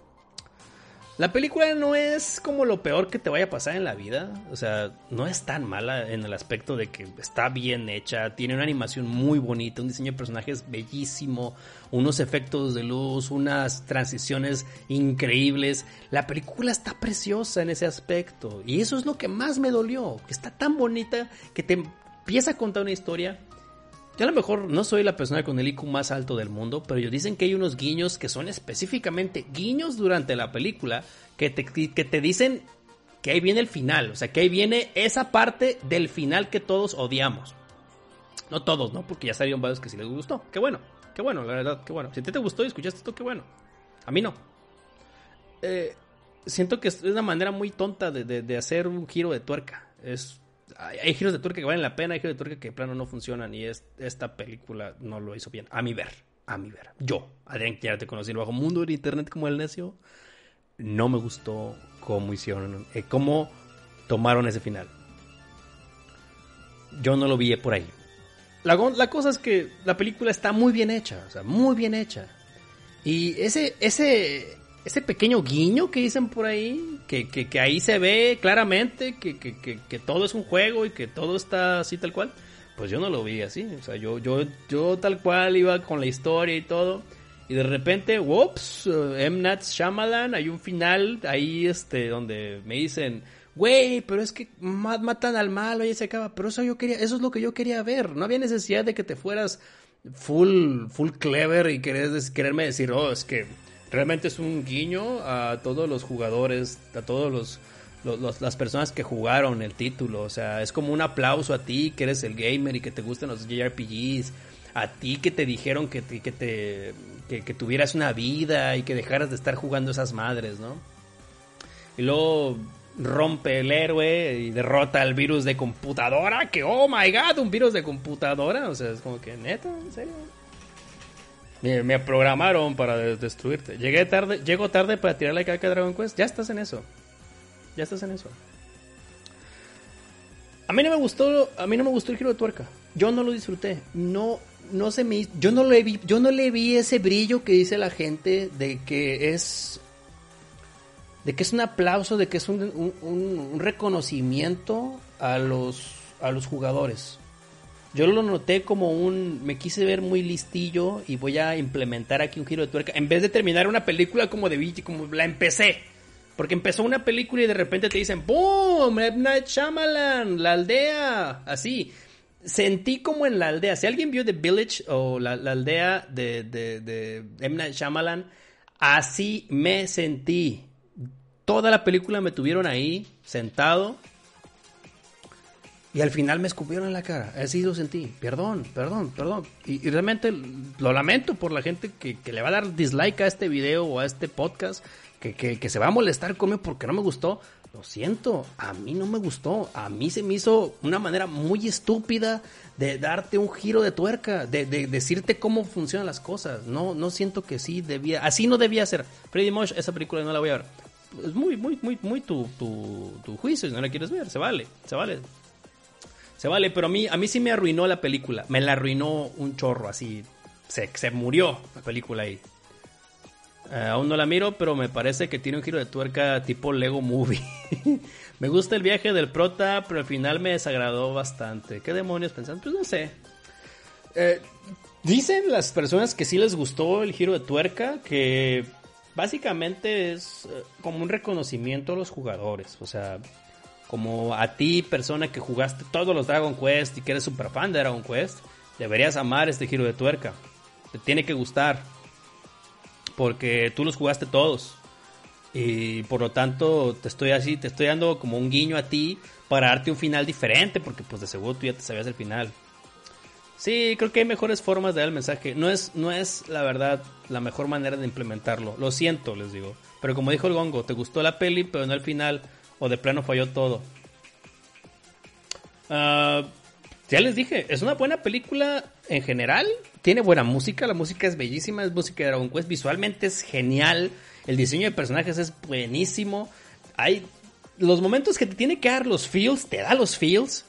La película no es como lo peor que te vaya a pasar en la vida. O sea, no es tan mala en el aspecto de que está bien hecha, tiene una animación muy bonita, un diseño de personajes bellísimo, unos efectos de luz, unas transiciones increíbles. La película está preciosa en ese aspecto. Y eso es lo que más me dolió. Está tan bonita que te empieza a contar una historia yo a lo mejor no soy la persona con el IQ más alto del mundo, pero ellos dicen que hay unos guiños que son específicamente guiños durante la película que te, que te dicen que ahí viene el final, o sea, que ahí viene esa parte del final que todos odiamos. No todos, ¿no? Porque ya salieron varios que sí les gustó. Qué bueno, qué bueno, la verdad, qué bueno. Si a ti te gustó y escuchaste esto, qué bueno. A mí no. Eh, siento que es una manera muy tonta de, de hacer un giro de tuerca. Es hay, giros de tuerca que valen la pena, hay giros de tuerca que de plano no funcionan y es, esta película no lo hizo bien, a mi ver, a mi ver. Yo, Adrián, ya te conocí el bajo mundo de internet como el necio, no me gustó cómo hicieron, eh, cómo tomaron ese final. Yo no lo vi por ahí. La, la, cosa es que la película está muy bien hecha, o sea, muy bien hecha. Y ese, ese, ese pequeño guiño que dicen por ahí, que, que, ahí se ve claramente que, que, todo es un juego y que todo está así tal cual, pues yo no lo vi así. O sea, yo, yo, yo tal cual iba con la historia y todo. Y de repente, whoops, uh, M. Nat Shyamalan, hay un final ahí este, donde me dicen, güey, pero es que matan al malo y se acaba. Pero eso yo quería, eso es lo que yo quería ver. No había necesidad de que te fueras full, full clever y querés, quererme decir, oh, es que realmente es un guiño a todos los jugadores, a todos los, las personas que jugaron el título. O sea, es como un aplauso a ti que eres el gamer y que te gustan los JRPGs. A ti que te dijeron que, que te que, tuvieras una vida y que dejaras de estar jugando esas madres, ¿no? Y luego rompe el héroe y derrota al virus de computadora. Que, oh my god, un virus de computadora. O sea, es como que, neta, en serio. Me, programaron para destruirte. Llegué tarde, llego tarde para tirar la caca de Dragon Quest. Ya estás en eso. Ya estás en eso. A mí no me gustó, a mí no me gustó el giro de tuerca. Yo no lo disfruté. No, no se me, yo no le vi, yo no le vi ese brillo que dice la gente de que es, de que es un aplauso, de que es un, un reconocimiento a los, a los jugadores. Yo lo noté como un, me quise ver muy listillo y voy a implementar aquí un giro de tuerca. En vez de terminar una película como de como la empecé. Porque empezó una película y de repente te dicen, ¡Boom! Night Shyamalan, la aldea, así. Sentí como en la aldea. Si alguien vio The Village o la, aldea de, de, de M. Night Shyamalan, así me sentí. Toda la película me tuvieron ahí, sentado. Y al final me escupieron en la cara. Así lo sentí. Perdón, perdón, perdón. Y, realmente lo lamento por la gente que, que, le va a dar dislike a este video o a este podcast que, se va a molestar conmigo porque no me gustó. Lo siento, a mí no me gustó. A mí se me hizo una manera muy estúpida de darte un giro de tuerca, de, decirte cómo funcionan las cosas. No, no siento que sí debía, así no debía ser. Freddy Mosh, esa película no la voy a ver. Es muy, muy, muy, muy tu, tu, tu juicio, si no la quieres ver, se vale, se vale. Se vale, pero a mí, a mí sí me arruinó la película. Me la arruinó un chorro, así. Se, murió la película ahí. Eh, aún no la miro, pero me parece que tiene un giro de tuerca tipo Lego Movie. me gusta el viaje del prota, pero al final me desagradó bastante. ¿Qué demonios pensan? Pues no sé. Eh, dicen las personas que sí les gustó el giro de tuerca, que básicamente es eh, como un reconocimiento a los jugadores. O sea, como a ti, persona que jugaste todos los Dragon Quest y que eres super fan de Dragon Quest, deberías amar este giro de tuerca. Te tiene que gustar porque tú los jugaste todos. Y por lo tanto, te estoy así, te estoy dando como un guiño a ti para darte un final diferente, porque pues de seguro tú ya te sabías el final. Sí, creo que hay mejores formas de dar el mensaje. No es, no es la verdad la mejor manera de implementarlo. Lo siento, les digo. Pero como dijo el Gongo, te gustó la peli, pero no el final. O de plano falló todo. Uh, ya les dije, es una buena película en general. Tiene buena música, la música es bellísima, es música de Dragon Quest. Visualmente es genial. El diseño de personajes es buenísimo. Hay los momentos que te tiene que dar los feels, te da los feels.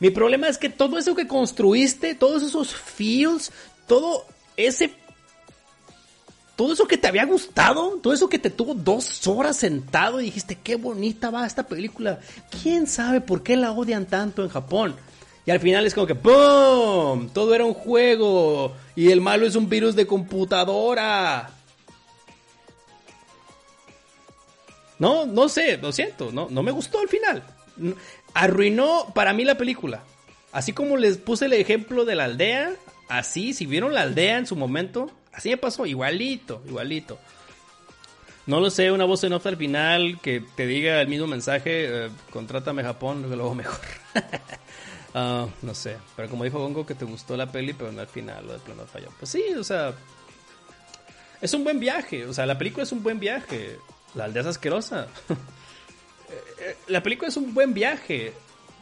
Mi problema es que todo eso que construiste, todos esos feels, todo ese todo eso que te había gustado, todo eso que te tuvo dos horas sentado y dijiste, qué bonita va esta película. ¿Quién sabe por qué la odian tanto en Japón? Y al final es como que ¡pum! Todo era un juego. Y el malo es un virus de computadora. No, no sé, lo siento, no, no me gustó al final. Arruinó para mí la película. Así como les puse el ejemplo de la aldea, así, si vieron la aldea en su momento, así me pasó, igualito, igualito. No lo sé, una voz en off al final que te diga el mismo mensaje, eh, contrátame Japón, luego mejor. Ah, no sé, pero como dijo Gongo que te gustó la peli, pero no al final lo de plano falló. Pues sí, o sea, es un buen viaje, o sea, la película es un buen viaje. La aldea es asquerosa. Eh, eh, la película es un buen viaje.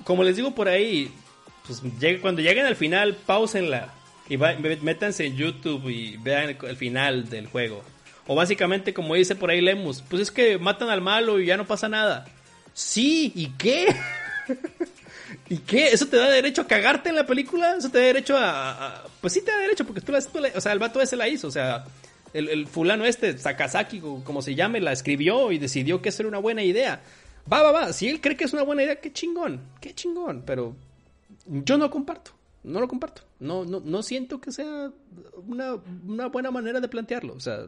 Como les digo por ahí, pues cuando lleguen al final, pausenla y métanse en YouTube y vean el, final del juego. O básicamente, como dice por ahí Lemus, pues es que matan al malo y ya no pasa nada. Sí, ¿y qué? ¿Y qué? ¿Eso te da derecho a cagarte en la película? ¿Eso te da derecho a...? Pues sí te da derecho porque tú la, O sea, el vato ese la hizo. O sea, el, fulano este, Sakazaki, como se llame, la escribió y decidió que eso era una buena idea. Va, va, va. Si él cree que es una buena idea, qué chingón. Qué chingón. Pero yo no comparto. No lo comparto. No, no, no siento que sea una, una buena manera de plantearlo. O sea,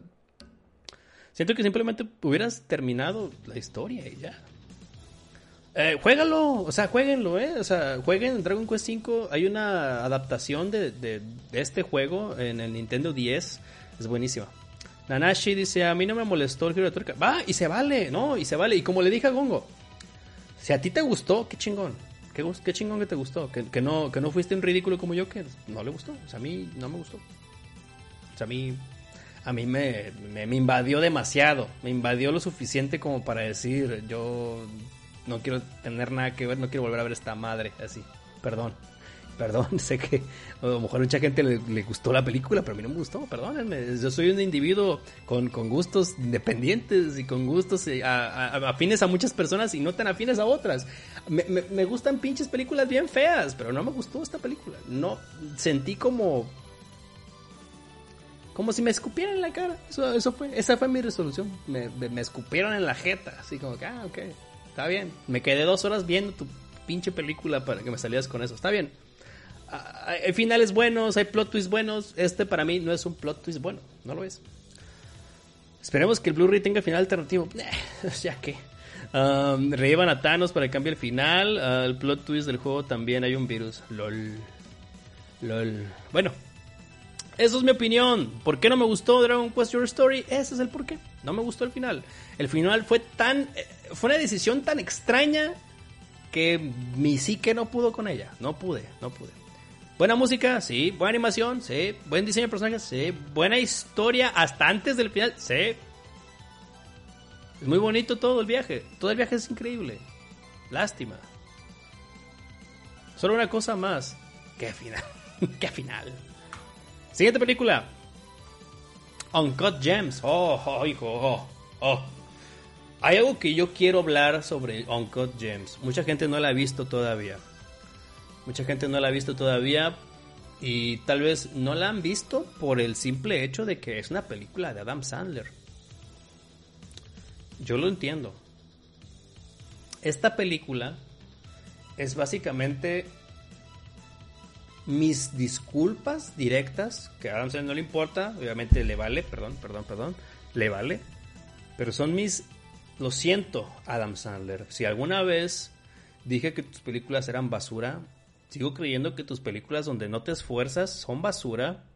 siento que simplemente hubieras terminado la historia y ya. Eh, juégalo, o sea, jueguenlo, ¿eh? O sea, jueguen Dragon Quest V. Hay una adaptación de, de, este juego en el Nintendo 10. Es buenísima. Nanashi dice, a mí no me molestó el giro de tuerca. Va, y se vale, ¿no? Y se vale. Y como le dije a Gongo, si a ti te gustó, qué chingón. Qué, qué chingón que te gustó. Que, que, no, que no fuiste un ridículo como yo, que no le gustó. O sea, a mí no me gustó. O sea, a mí, a mí me, me, me invadió demasiado. Me invadió lo suficiente como para decir, yo no quiero tener nada que ver, no quiero volver a ver esta madre así, perdón. Perdón, sé que a lo mejor mucha gente le, gustó la película, pero a mí no me gustó, perdónenme. Yo soy un individuo con, gustos independientes y con gustos eh, afines a muchas personas y no tan afines a otras. Me, me, gustan pinches películas bien feas, pero no me gustó esta película. No, sentí como... Como si me escupieran en la cara. Eso, fue, esa fue mi resolución. Me, me, escupieron en la jeta. Así como que, ah, ok, está bien. Me quedé dos horas viendo tu pinche película para que me salieras con eso. Está bien hay finales buenos, hay plot twists buenos. Este para mí no es un plot twist bueno, no lo es. Esperemos que el Blu-ray tenga final alternativo. ya que. Um, rellevan a Thanos para que cambie el final. Uh, el plot twist del juego también hay un virus. LOL. LOL. Bueno, eso es mi opinión. ¿Por qué no me gustó Dragon Quest Your Story? Ese es el porqué. No me gustó el final. El final fue tan. Eh, fue una decisión tan extraña que mi psique no pudo con ella. No pude, no pude. Buena música, sí. Buena animación, sí. Buen diseño de personajes, sí. Buena historia hasta antes del final, sí. Es muy bonito todo el viaje. Todo el viaje es increíble. Lástima. Solo una cosa más. Qué final. Qué final. Siguiente película. Uncut Gems. Oh, oh, hijo. Oh, oh. Hay algo que yo quiero hablar sobre Uncut Gems. Mucha gente no la ha visto todavía. Mucha gente no la ha visto todavía y tal vez no la han visto por el simple hecho de que es una película de Adam Sandler. Yo lo entiendo. Esta película es básicamente mis disculpas directas, que a Adam Sandler no le importa, obviamente le vale, perdón, perdón, perdón, le vale, pero son mis, lo siento, Adam Sandler, si alguna vez dije que tus películas eran basura, Sigo creyendo que tus películas donde no te esfuerzas son basura,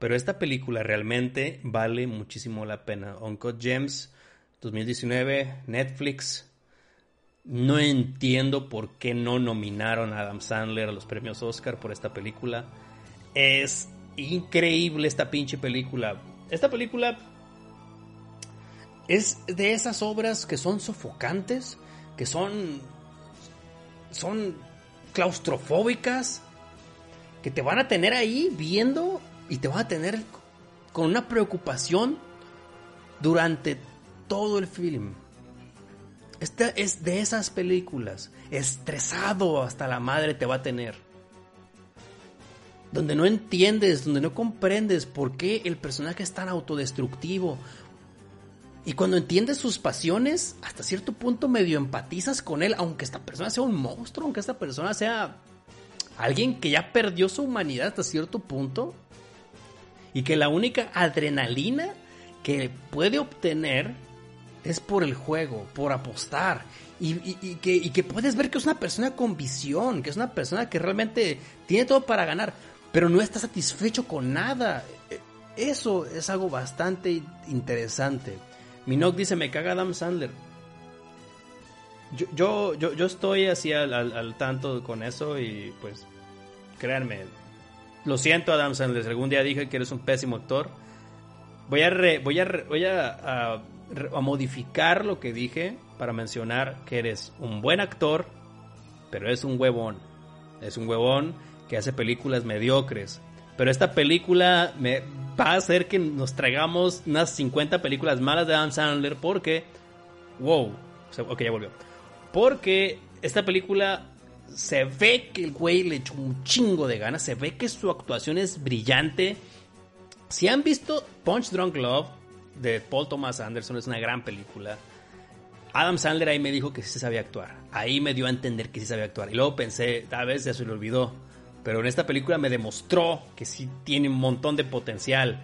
pero esta película realmente vale muchísimo la pena. Uncut Gems 2019, Netflix. No entiendo por qué no nominaron a Adam Sandler a los premios Oscar por esta película. Es increíble esta pinche película. Esta película es de esas obras que son sofocantes, que son son claustrofóbicas que te van a tener ahí viendo y te van a tener con una preocupación durante todo el film. Esta es de esas películas. Estresado hasta la madre te va a tener. Donde no entiendes, donde no comprendes por qué el personaje es tan autodestructivo, y cuando entiendes sus pasiones, hasta cierto punto medio empatizas con él, aunque esta persona sea un monstruo, aunque esta persona sea alguien que ya perdió su humanidad hasta cierto punto. Y que la única adrenalina que puede obtener es por el juego, por apostar. Y, que, y que puedes ver que es una persona con visión, que es una persona que realmente tiene todo para ganar, pero no está satisfecho con nada. E, eso es algo bastante interesante. Minok dice, me caga Adam Sandler. Yo, yo, yo, estoy así al, tanto con eso y pues, créanme, lo siento Adam Sandler, algún día dije que eres un pésimo actor. Voy a, voy a, voy a, a modificar lo que dije para mencionar que eres un buen actor, pero es un huevón. Es un huevón que hace películas mediocres. Pero esta película me va a hacer que nos traigamos unas 50 películas malas de Adam Sandler porque, wow, ok, ya volvió. Porque esta película se ve que el güey le echó un chingo de ganas, se ve que su actuación es brillante. Si han visto Punch Drunk Love de Paul Thomas Anderson, es una gran película. Adam Sandler ahí me dijo que sí sabía actuar. Ahí me dio a entender que sí sabía actuar. Y luego pensé, tal vez ya se le olvidó. Pero en esta película me demostró que sí tiene un montón de potencial.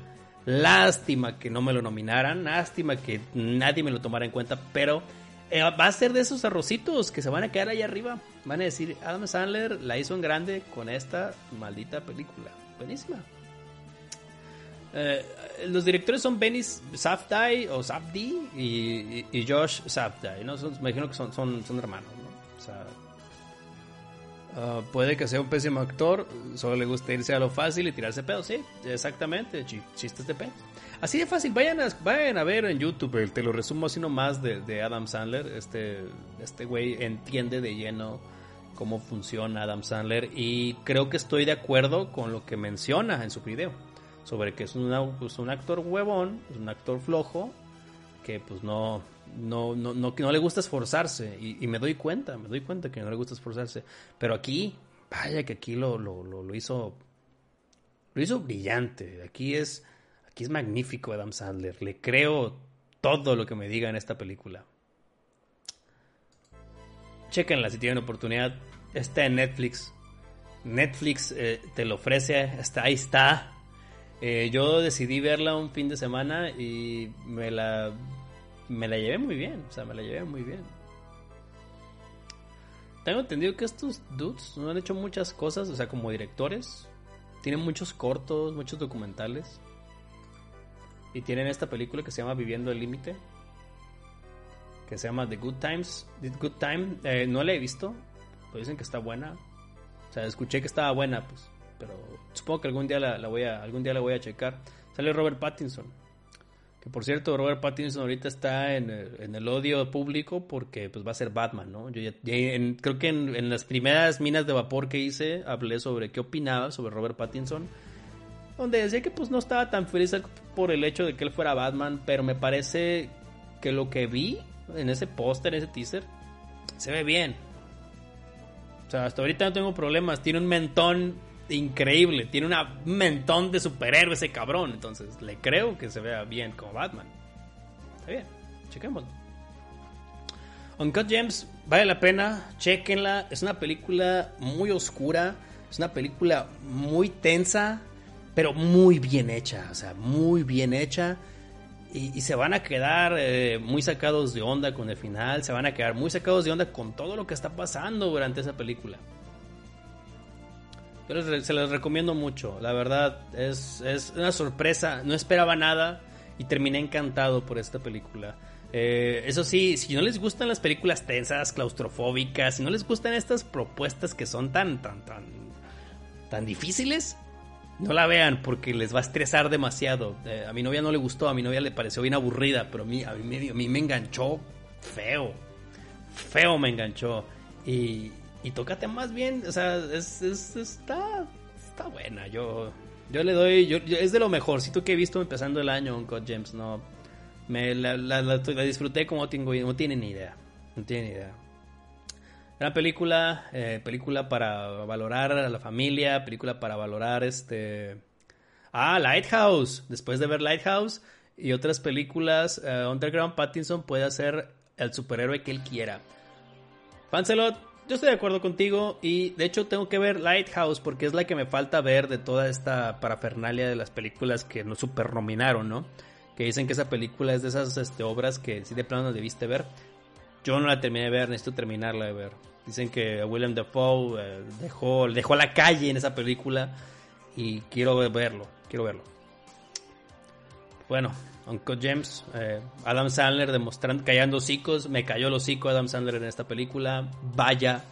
Lástima que no me lo nominaran, lástima que nadie me lo tomara en cuenta, pero eh, va a ser de esos arrocitos que se van a quedar ahí arriba. Van a decir, Adam Sandler la hizo en grande con esta maldita película. Buenísima. Eh, los directores son Benny Safdie o Safdie y, Josh Safdie, ¿no? me imagino que son, hermanos, ¿no? O sea, Ah, puede que sea un pésimo actor, solo le gusta irse a lo fácil y tirarse pedos. Sí, exactamente, chistes de pedos. Así de fácil, vayan a, vayan a ver en YouTube, te lo resumo así nomás de, de Adam Sandler. Este, este güey entiende de lleno cómo funciona Adam Sandler y creo que estoy de acuerdo con lo que menciona en su video sobre que es un, pues, un actor huevón, es un actor flojo que pues no no, no, no, no le gusta esforzarse y, me doy cuenta, me doy cuenta que no le gusta esforzarse, pero aquí, vaya que aquí lo, lo, lo, hizo lo hizo brillante, aquí es aquí es magnífico Adam Sandler, le creo todo lo que me diga en esta película. Chequenla si tienen oportunidad. Está en Netflix. Netflix eh, te lo ofrece. Hasta ahí está. Eh, yo decidí verla un fin de semana y me la, me la llevé muy bien. O sea, me la llevé muy bien. Tengo entendido que estos dudes no han hecho muchas cosas, o sea, como directores. Tienen muchos cortos, muchos documentales. Y tienen esta película que se llama Viviendo el Límite que se llama The Good Times. The Good Time, eh, no la he visto, pero dicen que está buena. O sea, escuché que estaba buena, pues, pero supongo que algún día la, voy a algún día la voy a checar. Sale Robert Pattinson. Por cierto, Robert Pattinson ahorita está en el, odio público porque pues va a ser Batman, ¿no? Yo ya, creo que en, en, las primeras minas de vapor que hice hablé sobre qué opinaba sobre Robert Pattinson. Donde decía que pues no estaba tan feliz por el hecho de que él fuera Batman, pero me parece que lo que vi en ese póster, en ese teaser, se ve bien. O sea, hasta ahorita no tengo problemas. Tiene un mentón increíble. Tiene un mentón de superhéroe ese cabrón. Entonces, le creo que se vea bien como Batman. Está bien. Chequémoslo. Uncut Gems, vale la pena. Chequenla. Es una película muy oscura. Es una película muy tensa. Pero muy bien hecha. O sea, muy bien hecha. Y, se van a quedar eh, muy sacados de onda con el final, se van a quedar muy sacados de onda con todo lo que está pasando durante esa película. Yo se les recomiendo mucho, la verdad es, una sorpresa, no esperaba nada y terminé encantado por esta película. Eh, eso sí, si no les gustan las películas tensas, claustrofóbicas, si no les gustan estas propuestas que son tan, tan, tan, tan difíciles, no la vean porque les va a estresar demasiado. Eh, a mi novia no le gustó, a mi novia le pareció bien aburrida, pero a mí, a mí, a mí me enganchó feo. Feo me enganchó. Y, y tócate más bien, o sea, es, está, está buena. Yo, yo le doy, yo, es de lo mejorcito que he visto empezando el año con James, no. Me la, la, disfruté como tengo, no tienen ni idea. No tienen ni idea. Gran película, eh, película para valorar a la familia, película para valorar este... Ah, Lighthouse. Después de ver Lighthouse y otras películas, eh, Underground Pattinson puede hacer el superhéroe que él quiera. Pancelot, yo estoy de acuerdo contigo y de hecho tengo que ver Lighthouse porque es la que me falta ver de toda esta parafernalia de las películas que nos super nominaron, ¿no? Que dicen que esa película es de esas este, obras que sí de plano no debiste ver. Yo no la terminé de ver, necesito terminarla de ver. Dicen que William Dafoe eh, dejó, dejó la calle en esa película y quiero verlo, quiero verlo. Bueno, Uncle James, eh, Adam Sandler demostrando, callando hocicos, me cayó el hocico Adam Sandler en esta película, vaya,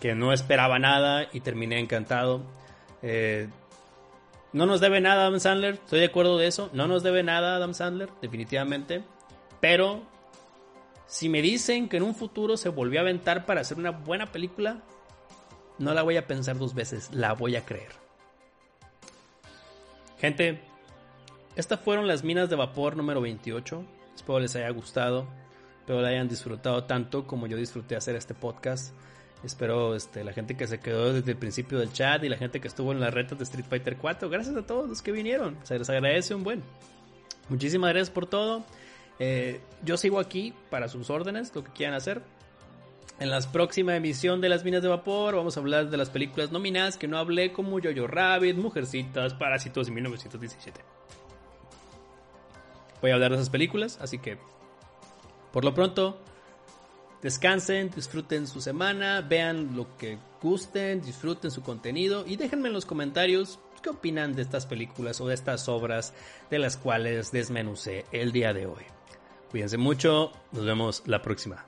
que no esperaba nada y terminé encantado. Eh, no nos debe nada Adam Sandler, estoy de acuerdo de eso, no nos debe nada Adam Sandler, definitivamente, pero si me dicen que en un futuro se volvió a aventar para hacer una buena película, no la voy a pensar dos veces, la voy a creer. Gente, estas fueron las minas de vapor número 28. Espero les haya gustado, espero la hayan disfrutado tanto como yo disfruté hacer este podcast. Espero este, la gente que se quedó desde el principio del chat y la gente que estuvo en las retas de Street Fighter 4. Gracias a todos los que vinieron. Se les agradece un buen. Muchísimas gracias por todo. Eh, yo sigo aquí para sus órdenes, lo que quieran hacer. En la próxima emisión de Las Minas de Vapor vamos a hablar de las películas nominadas que no hablé como Jojo Rabbit, Mujercitas, Parásitos y 1917. Voy a hablar de esas películas, así que por lo pronto descansen, disfruten su semana, vean lo que gusten, disfruten su contenido y déjenme en los comentarios qué opinan de estas películas o de estas obras de las cuales desmenucé el día de hoy. Cuídense mucho, nos vemos la próxima.